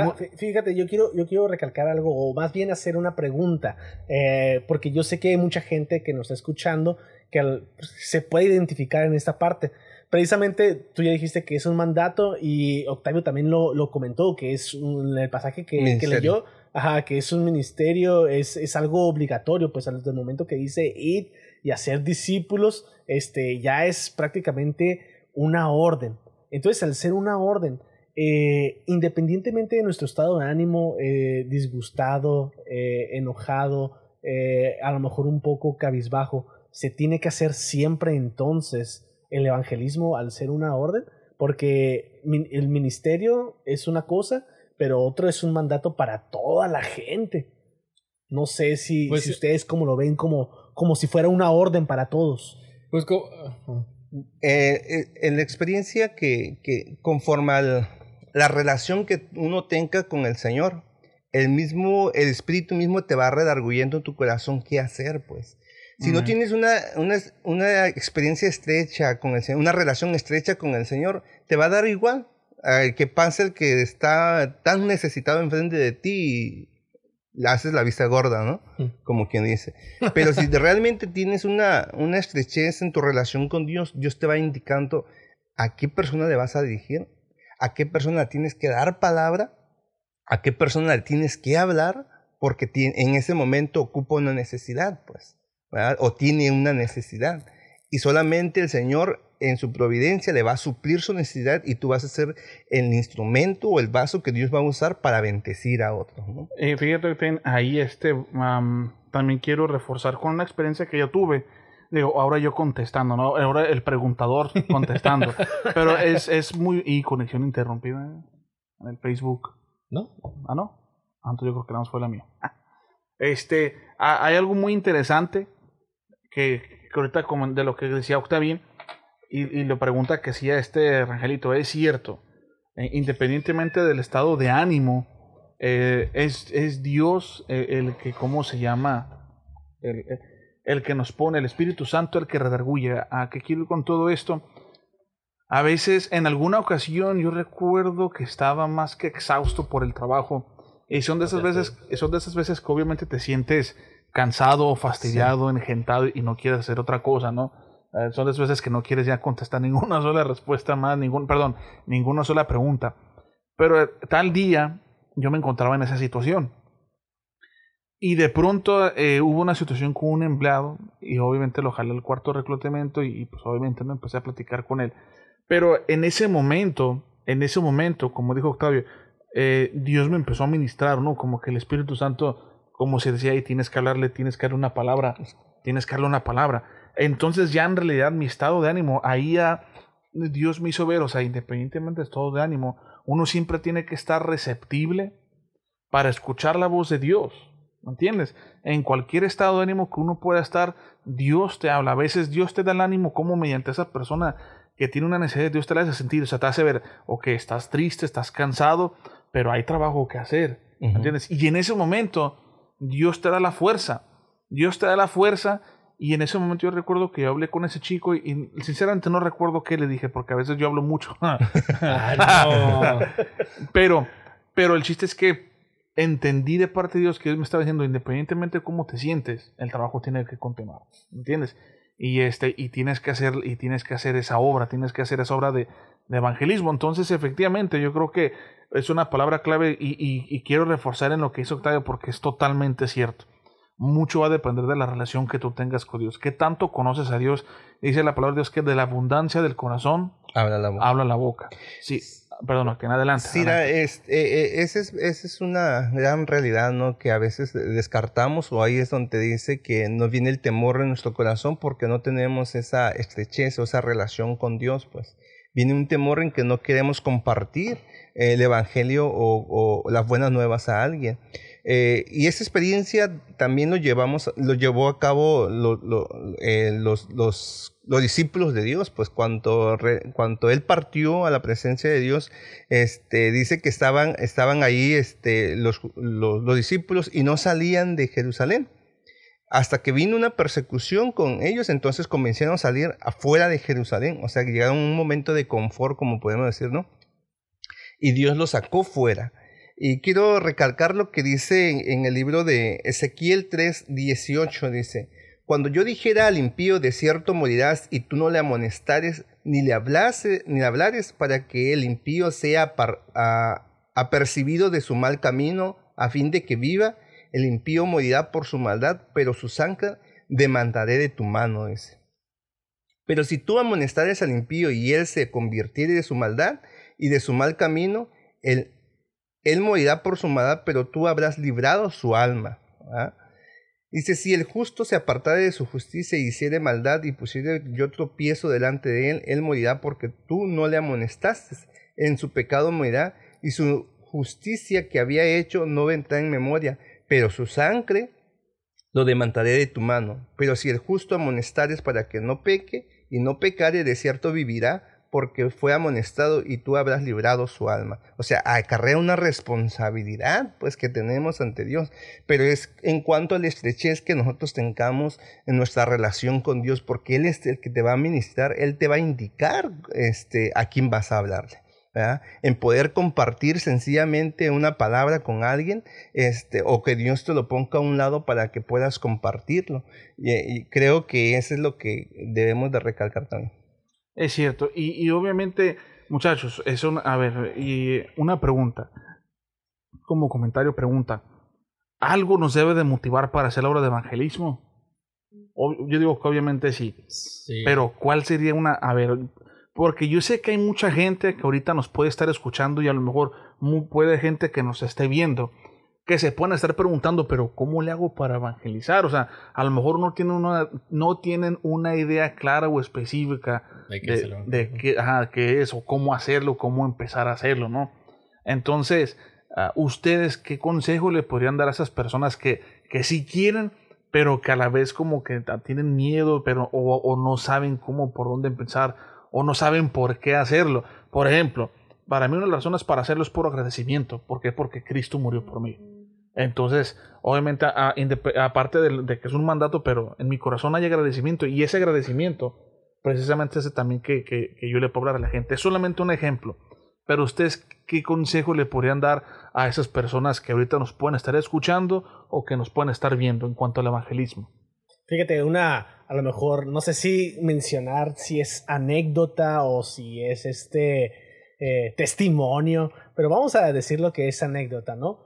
Speaker 7: Ah, fí- Fíjate, yo quiero, yo quiero recalcar algo, o más bien hacer una pregunta, eh, porque yo sé que hay mucha gente que nos está escuchando que al- pues, se puede identificar en esta parte. Precisamente tú ya dijiste que es un mandato y Octavio también lo, lo comentó, que es un- el pasaje que, que leyó, ajá, que es un ministerio, es, es algo obligatorio, pues al el momento que dice ir y hacer discípulos, este, ya es prácticamente una orden. Entonces, al ser una orden, eh, independientemente de nuestro estado de ánimo, eh, disgustado, eh, enojado, eh, a lo mejor un poco cabizbajo, se tiene que hacer siempre entonces el evangelismo al ser una orden, porque el ministerio es una cosa, pero otro es un mandato para toda la gente. No sé si,
Speaker 6: Pues,
Speaker 7: si ustedes como lo ven como, como si fuera una orden para todos.
Speaker 6: Pues co-
Speaker 4: Eh, eh, en la experiencia que, que conforme a la relación que uno tenga con el Señor, el mismo, el Espíritu mismo te va redarguyendo en tu corazón qué hacer, pues. Si no tienes una, una, una experiencia estrecha con el Señor, una relación estrecha con el Señor, te va a dar igual al que pase el que está tan necesitado enfrente de ti y le haces la vista gorda, ¿no? Como quien dice. Pero si realmente tienes una, una estrechez en tu relación con Dios, Dios te va indicando a qué persona le vas a dirigir, a qué persona tienes que dar palabra, a qué persona tienes que hablar, porque en ese momento ocupa una necesidad, pues, o tiene una necesidad. Y solamente el Señor en su providencia le va a suplir su necesidad y tú vas a ser el instrumento o el vaso que Dios va a usar para bendecir a otros. ¿no?
Speaker 5: Eh, fíjate que ahí este am, también quiero reforzar con una experiencia que yo tuve. Digo, ahora yo contestando, ¿no? Ahora el preguntador contestando. Pero es, es muy. Y conexión interrumpida en el Facebook.
Speaker 6: ¿no?
Speaker 5: Ah, no. Ah, Entonces yo creo que más fue la mía. Ah. Este, ah, hay algo muy interesante que, que ahorita como de lo que decía Octavio y, y le pregunta que si a este Rangelito es cierto, eh, independientemente del estado de ánimo, eh, es, es Dios eh, el que, ¿cómo se llama? El, el que nos pone, el Espíritu Santo el que redarguye. ¿A qué quiero ir con todo esto? A veces, en alguna ocasión, yo recuerdo que estaba más que exhausto por el trabajo. Y son de esas veces, son de esas veces que obviamente te sientes cansado, fastidiado, engentado y no quieres hacer otra cosa, ¿no? Eh, son de esas veces que no quieres ya contestar ninguna sola respuesta más, ningún, perdón, ninguna sola pregunta. Pero eh, tal día yo me encontraba en esa situación. Y de pronto eh, hubo una situación con un empleado y obviamente lo jalé al cuarto reclutamiento y, y, pues obviamente me empecé a platicar con él. Pero en ese momento, en ese momento, como dijo Octavio, eh, Dios me empezó a ministrar, ¿no? Como que el Espíritu Santo, como se decía ahí, tienes que hablarle, tienes que darle una palabra, tienes que darle una palabra. Entonces ya en realidad mi estado de ánimo, ahí ya Dios me hizo ver, o sea, independientemente de estado de ánimo, uno siempre tiene que estar receptible para escuchar la voz de Dios. ¿Me entiendes? En cualquier estado de ánimo que uno pueda estar, Dios te habla. A veces Dios te da el ánimo como mediante esa persona que tiene una necesidad, Dios te la hace sentir, o sea, te hace ver, ok, estás triste, estás cansado, pero hay trabajo que hacer, ¿me
Speaker 4: Ujú.
Speaker 5: entiendes? Y en ese momento, Dios te da la fuerza, Dios te da la fuerza, y en ese momento yo recuerdo que yo hablé con ese chico y, y sinceramente no recuerdo qué le dije, porque a veces yo hablo mucho.
Speaker 6: Ah.
Speaker 5: Pero, pero el chiste es que entendí de parte de Dios que Dios me estaba diciendo, independientemente de cómo te sientes, el trabajo tiene que continuar, ¿entiendes? Y este, y tienes que hacer, y tienes que hacer esa obra, tienes que hacer esa obra de, de evangelismo. Entonces, efectivamente, yo creo que es una palabra clave y, y- y quiero reforzar en lo que hizo Octavio porque es totalmente cierto. Mucho va a depender de la relación que tú tengas con Dios. ¿Qué tanto conoces a Dios? Dice la palabra de Dios que de la abundancia del corazón
Speaker 4: Habla la boca.
Speaker 5: habla la boca. Sí, perdón, que en adelante.
Speaker 4: La- es, eh, eh, esa es, esa es una gran realidad, ¿no? Que a veces descartamos o ahí es donde dice que nos viene el temor en nuestro corazón porque no tenemos esa estrechez o esa relación con Dios, pues. Viene un temor en que no queremos compartir el Evangelio o, o las buenas nuevas a alguien. Eh, y esa experiencia también lo llevamos, lo llevó a cabo eh, los, los, los discípulos de Dios, pues cuando, cuando él partió a la presencia de Dios, este, dice que estaban, estaban ahí este, los, los, los discípulos y no salían de Jerusalén. Hasta que vino una persecución con ellos, entonces comenzaron a salir afuera de Jerusalén. O sea, que llegaron a un momento de confort, como podemos decir, ¿no? Y Dios los sacó fuera. Y quiero recalcar lo que dice en, el libro de Ezequiel 3, 18, dice, cuando yo dijera al impío, de cierto morirás, y tú no le amonestares, ni le hablase, ni le hablares, para que el impío sea par- a- apercibido de su mal camino, a fin de que viva, el impío morirá por su maldad, pero su sangre demandaré de tu mano, dice. Pero si tú amonestares al impío y él se convirtiere de su maldad y de su mal camino, él, él morirá por su maldad, pero tú habrás librado su alma. ¿verdad? Dice, si el justo se apartare de su justicia y hiciere maldad y pusiere yo tropiezo delante de él, él morirá porque tú no le amonestaste. En su pecado morirá y su justicia que había hecho no vendrá en memoria, pero su sangre lo demandaré de tu mano. Pero si el justo amonestares para que no peque y no pecare, de cierto vivirá porque fue amonestado y tú habrás librado su alma. O sea, acarrea una responsabilidad pues que tenemos ante Dios, pero es en cuanto a la estrechez que nosotros tengamos en nuestra relación con Dios, porque Él es el que te va a ministrar, Él te va a indicar este, a quién vas a hablarle. en poder compartir sencillamente una palabra con alguien, este, o que Dios te lo ponga a un lado para que puedas compartirlo. Y, creo que eso es lo que debemos de recalcar también.
Speaker 5: Es cierto. Y, obviamente, muchachos, es una, a ver, y una pregunta. Como comentario, pregunta. ¿Algo nos debe de motivar para hacer la obra de evangelismo? yo digo que obviamente sí, sí. Pero ¿cuál sería una... A ver, porque yo sé que hay mucha gente que ahorita nos puede estar escuchando y a lo mejor puede gente que nos esté viendo que se pueden estar preguntando, pero ¿cómo le hago para evangelizar? O sea, a lo mejor no tienen una, no tienen una idea clara o específica de, qué, es o cómo hacerlo, cómo empezar a hacerlo, ¿no? Entonces, ah, ¿ustedes qué consejo le podrían dar a esas personas que, que sí quieren, pero que a la vez como que tienen miedo, pero o, o no saben cómo, por dónde empezar, o no saben por qué hacerlo? Por ejemplo, para mí una de las razones para hacerlo es por agradecimiento. ¿Por qué? Porque Cristo murió por mí. Entonces, obviamente, aparte de, que es un mandato, pero en mi corazón hay agradecimiento y ese agradecimiento precisamente es también que, que, yo le puedo hablar a la gente. Es solamente un ejemplo, pero ustedes, ¿qué consejo le podrían dar a esas personas que ahorita nos pueden estar escuchando o que nos pueden estar viendo en cuanto al evangelismo?
Speaker 7: Fíjate, una, a lo mejor, no sé si mencionar si es anécdota o si es este eh, testimonio, pero vamos a decir lo que es anécdota, ¿no?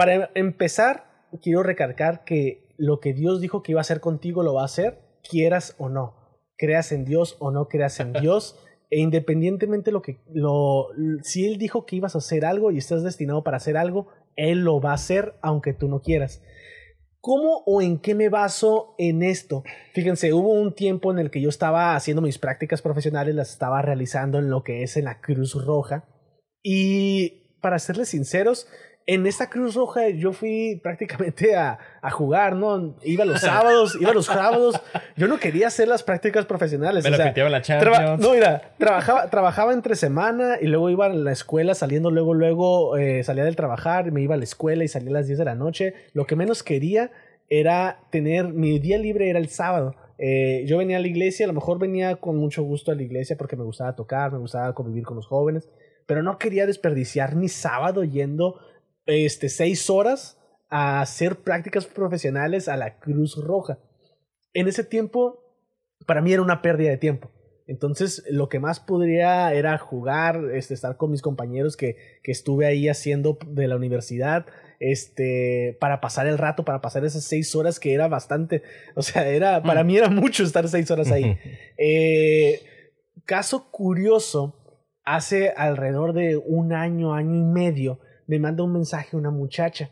Speaker 7: Para empezar, quiero recalcar que lo que Dios dijo que iba a hacer contigo lo va a hacer, quieras o no. Creas en Dios o no creas en Dios. E independientemente lo que lo si él dijo que ibas a hacer algo y estás destinado para hacer algo, él lo va a hacer aunque tú no quieras. ¿Cómo o en qué me baso en esto? Fíjense, hubo un tiempo en el que yo estaba haciendo mis prácticas profesionales, las estaba realizando en lo que es en la Cruz Roja. Y para serles sinceros, en esta Cruz Roja yo fui prácticamente a, jugar, ¿no? Iba los sábados, iba los sábados. Yo no quería hacer las prácticas profesionales.
Speaker 6: Me la Champions.
Speaker 7: no, mira, trabajaba, trabajaba entre semana y luego iba a la escuela saliendo, luego, luego eh, salía del trabajar, me iba a la escuela y salía a las 10 de la noche. Lo que menos quería era tener, mi día libre era el sábado. Eh, yo venía a la iglesia, a lo mejor venía con mucho gusto a la iglesia porque me gustaba tocar, me gustaba convivir con los jóvenes, pero no quería desperdiciar mi sábado yendo este, seis horas a hacer prácticas profesionales a la Cruz Roja. En ese tiempo, para mí era una pérdida de tiempo. Entonces, lo que más podría era jugar, este, estar con mis compañeros que, que estuve ahí haciendo de la universidad, este, para pasar el rato, para pasar esas seis horas que era bastante, o sea, era, para mm. mí era mucho estar seis horas ahí. Eh, caso curioso, hace alrededor de un año, año y medio, me manda un mensaje una muchacha.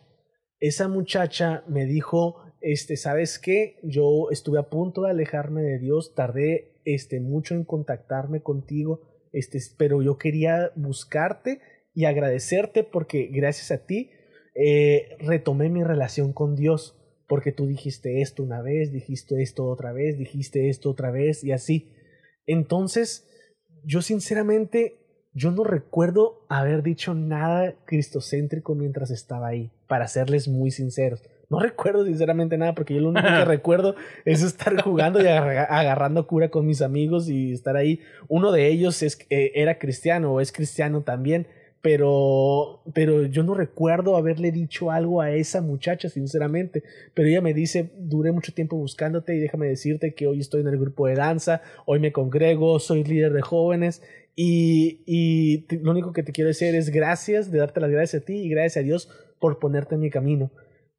Speaker 7: Esa muchacha me dijo, este, ¿sabes qué? Yo estuve a punto de alejarme de Dios, tardé este, mucho en contactarme contigo, este, pero yo quería buscarte y agradecerte porque gracias a ti eh, retomé mi relación con Dios, porque tú dijiste esto una vez, dijiste esto otra vez, dijiste esto otra vez y así. Entonces, yo sinceramente yo no recuerdo haber dicho nada cristocéntrico mientras estaba ahí, para serles muy sinceros. No recuerdo sinceramente nada porque yo lo único que recuerdo es estar jugando y agarrando cura con mis amigos y estar ahí. Uno de ellos es, eh, era cristiano o es cristiano también, pero, pero yo no recuerdo haberle dicho algo a esa muchacha, sinceramente. Pero ella me dice, duré mucho tiempo buscándote y déjame decirte que hoy estoy en el grupo de danza, hoy me congrego, soy líder de jóvenes y, y lo único que te quiero decir es gracias, de darte las gracias a ti y gracias a Dios por ponerte en mi camino.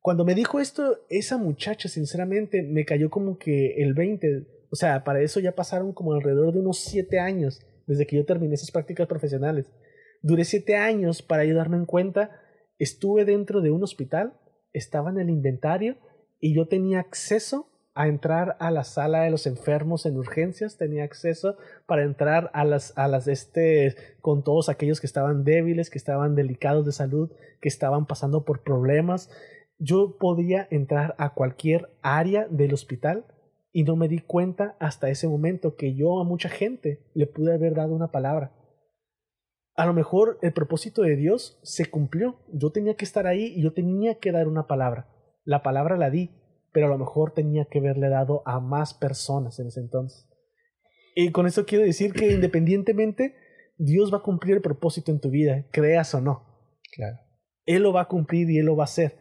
Speaker 7: Cuando me dijo esto, esa muchacha, sinceramente, me cayó como que el 20. O sea, para eso ya pasaron como alrededor de unos 7 años desde que yo terminé esas prácticas profesionales. Duré 7 años para ayudarme en cuenta. Estuve dentro de un hospital, estaba en el inventario y yo tenía acceso a entrar a la sala de los enfermos en urgencias, tenía acceso para entrar a las, a las, este, con todos aquellos que estaban débiles, que estaban delicados de salud, que estaban pasando por problemas. Yo podía entrar a cualquier área del hospital y no me di cuenta hasta ese momento que yo a mucha gente le pude haber dado una palabra. A lo mejor el propósito de Dios se cumplió. Yo tenía que estar ahí y yo tenía que dar una palabra. La palabra la di, pero a lo mejor tenía que haberle dado a más personas en ese entonces. Y con eso quiero decir que independientemente, Dios va a cumplir el propósito en tu vida, creas o no.
Speaker 4: Claro.
Speaker 7: Él lo va a cumplir y Él lo va a hacer.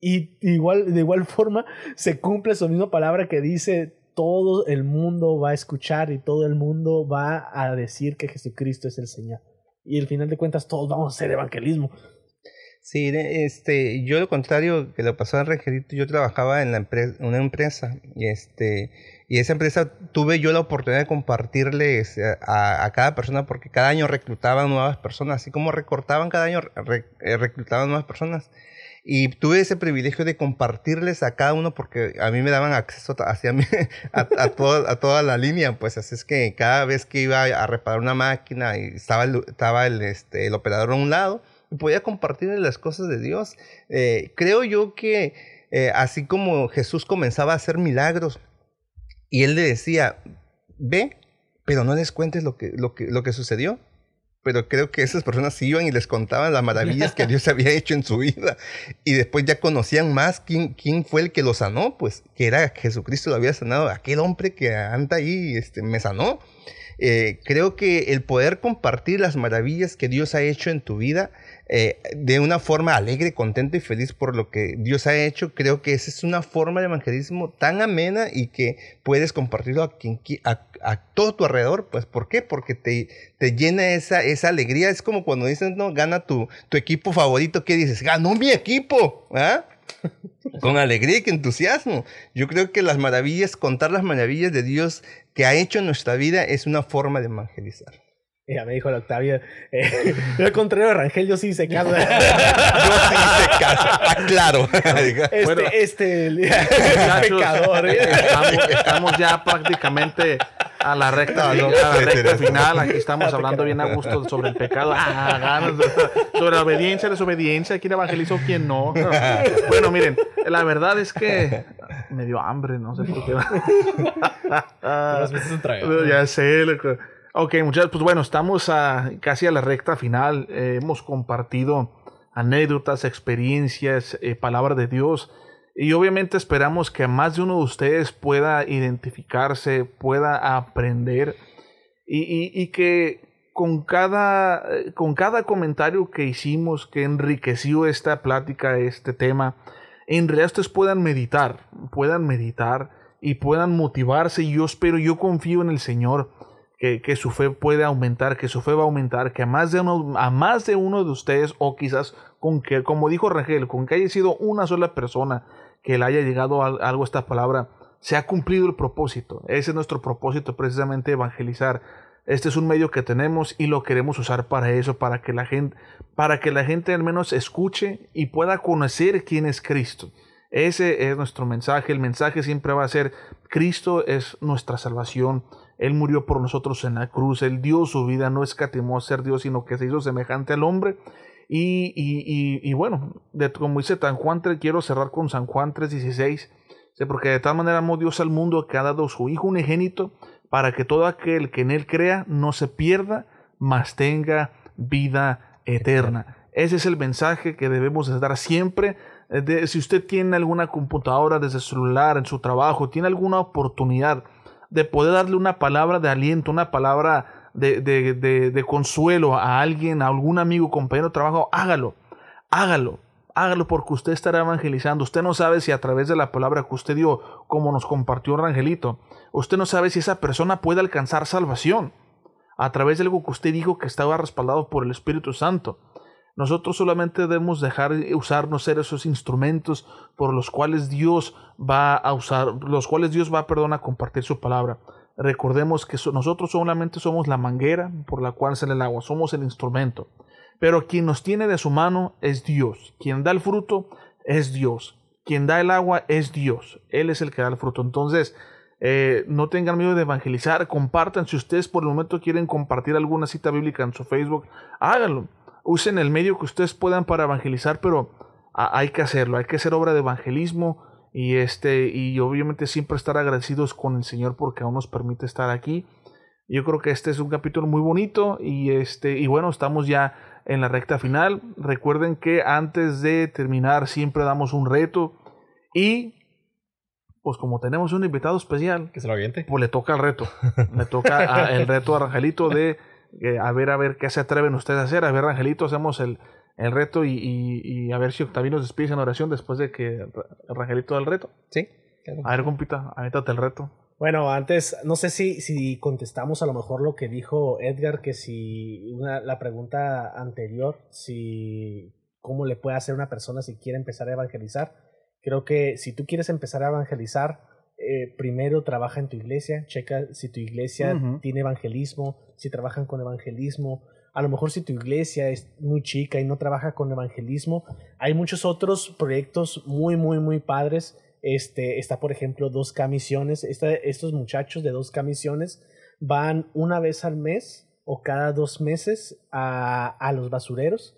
Speaker 7: Y igual, de igual forma se cumple su misma palabra que dice, todo el mundo va a escuchar y todo el mundo va a decir que Jesucristo es el Señor. Y al final de cuentas todos vamos a hacer evangelismo.
Speaker 4: Sí, este, yo lo contrario que lo pasó a Rangelito, yo trabajaba en la empresa, una empresa y este, y esa empresa tuve yo la oportunidad de compartirles a, a cada persona porque cada año reclutaban nuevas personas, así como recortaban cada año eh, reclutaban nuevas personas. Y tuve ese privilegio de compartirles a cada uno porque a mí me daban acceso hacia a, a, a toda la línea, pues así es que cada vez que iba a reparar una máquina y estaba el, estaba el, este, el operador a un lado, podía compartir las cosas de Dios. Eh, creo yo que eh, así como Jesús comenzaba a hacer milagros y él le decía, ve, pero no les cuentes lo que, lo que, lo que sucedió. Pero creo que esas personas iban y les contaban las maravillas que Dios había hecho en su vida. Y después ya conocían más quién, quién fue el que lo sanó, pues que era Jesucristo lo había sanado. Aquel hombre que anda ahí este, me sanó. Eh, creo que el poder compartir las maravillas que Dios ha hecho en tu vida eh, de una forma alegre, contenta y feliz por lo que Dios ha hecho, creo que esa es una forma de evangelismo tan amena y que puedes compartirlo a, quien, a, a todo tu alrededor. Pues, ¿por qué? Porque te, te llena esa, esa alegría. Es como cuando dices, no, gana tu, tu equipo favorito, ¿qué dices? Ganó mi equipo. ¿ah? con alegría y entusiasmo. Yo creo que las maravillas, contar las maravillas de Dios que ha hecho en nuestra vida es una forma de evangelizar.
Speaker 7: Ya me dijo la Octavia. Eh, al contrario de Rangel, yo sí hice caso.
Speaker 4: yo sí hice caso. Ah, claro.
Speaker 7: Este,
Speaker 5: Bueno,
Speaker 7: este, el, el pecador.
Speaker 5: Estamos, estamos ya prácticamente a la recta,
Speaker 4: No, no,
Speaker 5: a la recta
Speaker 4: espérate.
Speaker 5: final. Aquí estamos hablando bien a gusto sobre el pecado. Ah, sobre la obediencia, desobediencia, quién evangelizó, quién no. Bueno, miren, la verdad es que me dio hambre, no sé por qué.
Speaker 6: Las veces un trago.
Speaker 5: Pero ya sé, loco. Ok, muchachos, pues bueno, estamos a, casi a la recta final. Eh, hemos compartido anécdotas, experiencias, eh, palabra de Dios. Y obviamente esperamos que más de uno de ustedes pueda identificarse, pueda aprender y, que con cada, eh, con cada comentario que hicimos, que enriqueció esta plática, este tema, en realidad ustedes puedan meditar, puedan meditar y puedan motivarse. Y yo espero, yo confío en el Señor que, su fe puede aumentar, que su fe va a aumentar, que a más de uno, a más de uno de ustedes, o quizás con que, como dijo Rangel, con que haya sido una sola persona que le haya llegado a, algo esta palabra, se ha cumplido el propósito. Ese es nuestro propósito, precisamente evangelizar. Este es un medio que tenemos y lo queremos usar para eso, para que la gente, para que la gente al menos escuche y pueda conocer quién es Cristo. Ese es nuestro mensaje. El mensaje siempre va a ser Cristo es nuestra salvación. Él murió por nosotros en la cruz. Él dio su vida, no escatimó a ser Dios, sino que se hizo semejante al hombre. Y, bueno, de, como dice San Juan 3, quiero cerrar con San Juan 3:16. ¿sí? Porque de tal manera amó Dios al mundo que ha dado su Hijo unigénito para que todo aquel que en Él crea no se pierda, mas tenga vida eterna. Ese es el mensaje que debemos de dar siempre. Eh, si usted tiene alguna computadora desde celular, en su trabajo, tiene alguna oportunidad de poder darle una palabra de aliento, una palabra de, de- consuelo a alguien, a algún amigo, compañero de trabajo, hágalo, hágalo, hágalo porque usted estará evangelizando. Usted no sabe si a través de la palabra que usted dio, como nos compartió Rangelito, usted no sabe si esa persona puede alcanzar salvación a través de algo que usted dijo que estaba respaldado por el Espíritu Santo. Nosotros solamente debemos dejar usarnos ser esos instrumentos por los cuales Dios va a usar, los cuales Dios va, perdón, a compartir su palabra. Recordemos que so- nosotros solamente somos la manguera por la cual sale el agua, somos el instrumento. Pero quien nos tiene de su mano es Dios. Quien da el fruto es Dios. quien da el agua es Dios. Él es el que da el fruto. Entonces, eh, no tengan miedo de evangelizar, compartan. Si ustedes por el momento quieren compartir alguna cita bíblica en su Facebook, háganlo. Usen el medio que ustedes puedan para evangelizar, pero hay que hacerlo, hay que hacer obra de evangelismo y este y obviamente siempre estar agradecidos con el Señor porque aún nos permite estar aquí. Yo creo que este es un capítulo muy bonito y este y bueno, estamos ya en la recta final. Recuerden que antes de terminar siempre damos un reto y pues como tenemos un invitado especial,
Speaker 6: que se lo aviente.
Speaker 5: Pues le toca el reto. le toca el reto a Rangelito de eh, a ver a ver qué se atreven ustedes a hacer. A ver, Rangelito, hacemos el, el reto y, y, a ver si Octavio nos despide en oración después de que Rangelito da el reto.
Speaker 4: Sí.
Speaker 5: A ver, compita, avéntate el reto.
Speaker 7: Bueno, antes, no sé si, si contestamos a lo mejor lo que dijo Edgar, que si una, la pregunta anterior, si cómo le puede hacer una persona si quiere empezar a evangelizar. Creo que si tú quieres empezar a evangelizar, eh, primero trabaja en tu iglesia, checa si tu iglesia tiene evangelismo, si trabajan con evangelismo. A lo mejor si tu iglesia es muy chica y no trabaja con evangelismo, hay muchos otros proyectos muy, muy, muy padres este, está, por ejemplo, 2K Misiones. estos muchachos de 2K Misiones van una vez al mes o cada dos meses a, a los basureros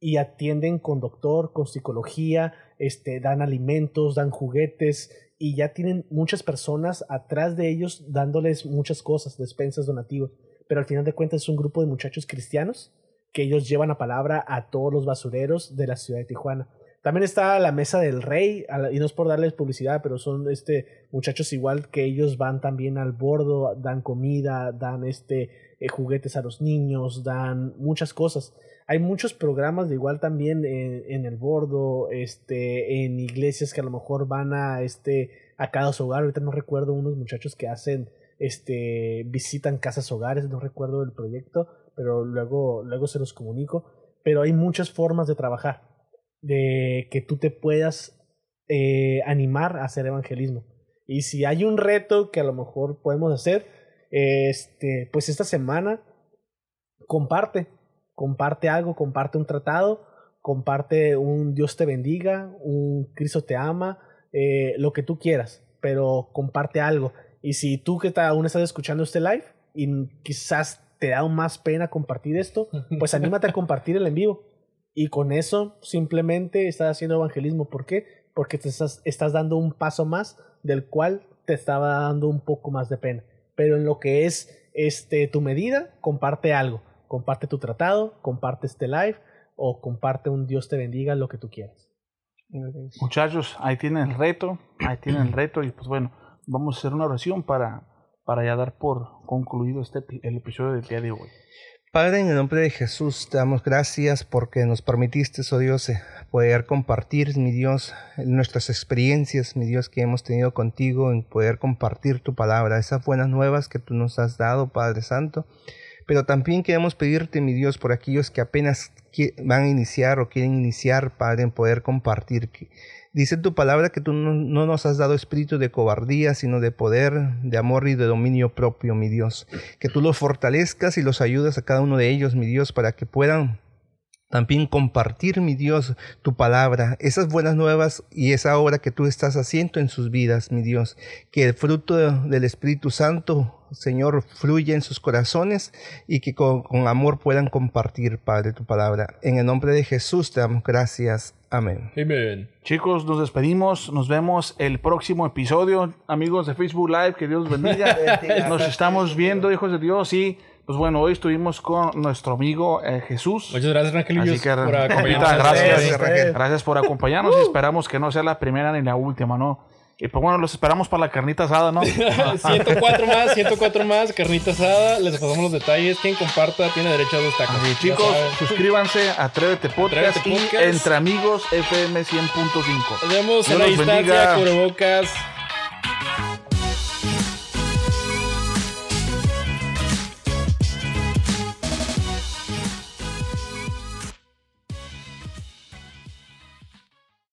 Speaker 7: y atienden con doctor, con psicología, este, dan alimentos, dan juguetes y ya tienen muchas personas atrás de ellos dándoles muchas cosas, despensas, donativos. Pero al final de cuentas es un grupo de muchachos cristianos que ellos llevan a palabra a todos los basureros de la ciudad de Tijuana. También está la mesa del rey, y no es por darles publicidad, pero son este muchachos igual que ellos van también al bordo, dan comida, dan este eh, juguetes a los niños, dan muchas cosas. Hay muchos programas de igual también en, el bordo, este, en iglesias que a lo mejor van a este a cada hogar. Ahorita no recuerdo unos muchachos que hacen este visitan casas hogares, no recuerdo el proyecto, pero luego luego se los comunico. Pero hay muchas formas de trabajar de que tú te puedas eh, animar a hacer evangelismo. Y si hay un reto que a lo mejor podemos hacer, este, pues esta semana comparte, comparte algo, comparte un tratado, comparte un Dios te bendiga, un Cristo te ama, eh, lo que tú quieras, pero comparte algo. Y si tú que aún estás escuchando este live y quizás te da más pena compartir esto, pues anímate a compartir el en vivo. Y con eso simplemente estás haciendo evangelismo. ¿Por qué? Porque te estás, estás dando un paso más del cual te estaba dando un poco más de pena. Pero en lo que es este, tu medida, comparte algo. Comparte tu tratado, comparte este live o comparte un Dios te bendiga, lo que tú quieras.
Speaker 5: Muchachos, ahí tienen el reto, ahí tienen el reto y pues bueno, vamos a hacer una oración para, para ya dar por concluido este, el episodio del día de hoy.
Speaker 4: Padre, en el nombre de Jesús, te damos gracias porque nos permitiste, oh Dios, eh, poder compartir, mi Dios, nuestras experiencias, mi Dios, que hemos tenido contigo, en poder compartir tu palabra, esas buenas nuevas que tú nos has dado, Padre Santo. Pero también queremos pedirte, mi Dios, por aquellos que apenas van a iniciar o quieren iniciar, Padre, en poder compartir. Dice tu palabra que tú no, nos has dado espíritu de cobardía, sino de poder, de amor y de dominio propio, mi Dios. Que tú los fortalezcas y los ayudas a cada uno de ellos, mi Dios, para que puedan también compartir, mi Dios, tu palabra, esas buenas nuevas y esa obra que tú estás haciendo en sus vidas, mi Dios. Que el fruto del Espíritu Santo Señor, fluye en sus corazones y que con, amor puedan compartir, Padre, tu palabra. En el nombre de Jesús te damos gracias. Amén.
Speaker 6: Amén.
Speaker 5: Chicos, nos despedimos. Nos vemos el próximo episodio. Amigos de Facebook Live, que Dios bendiga. nos estamos viendo, hijos de Dios. Y pues bueno, hoy estuvimos con nuestro amigo eh, Jesús.
Speaker 6: Muchas gracias, Raquel, por
Speaker 5: acompañarnos. Gracias, gracias por acompañarnos y esperamos que no sea la primera ni la última, ¿no? Y pues bueno, los esperamos para la carnita asada, ¿no?
Speaker 6: 104 más, 104 más, carnita asada. Les pasamos los detalles. Quien comparta tiene derecho a dos tacos.
Speaker 5: chicos, suscríbanse Atrévete Podcast, Atrévete Podcast. y Entre Amigos FM 100.5.
Speaker 6: Nos vemos en la distancia, cubrebocas.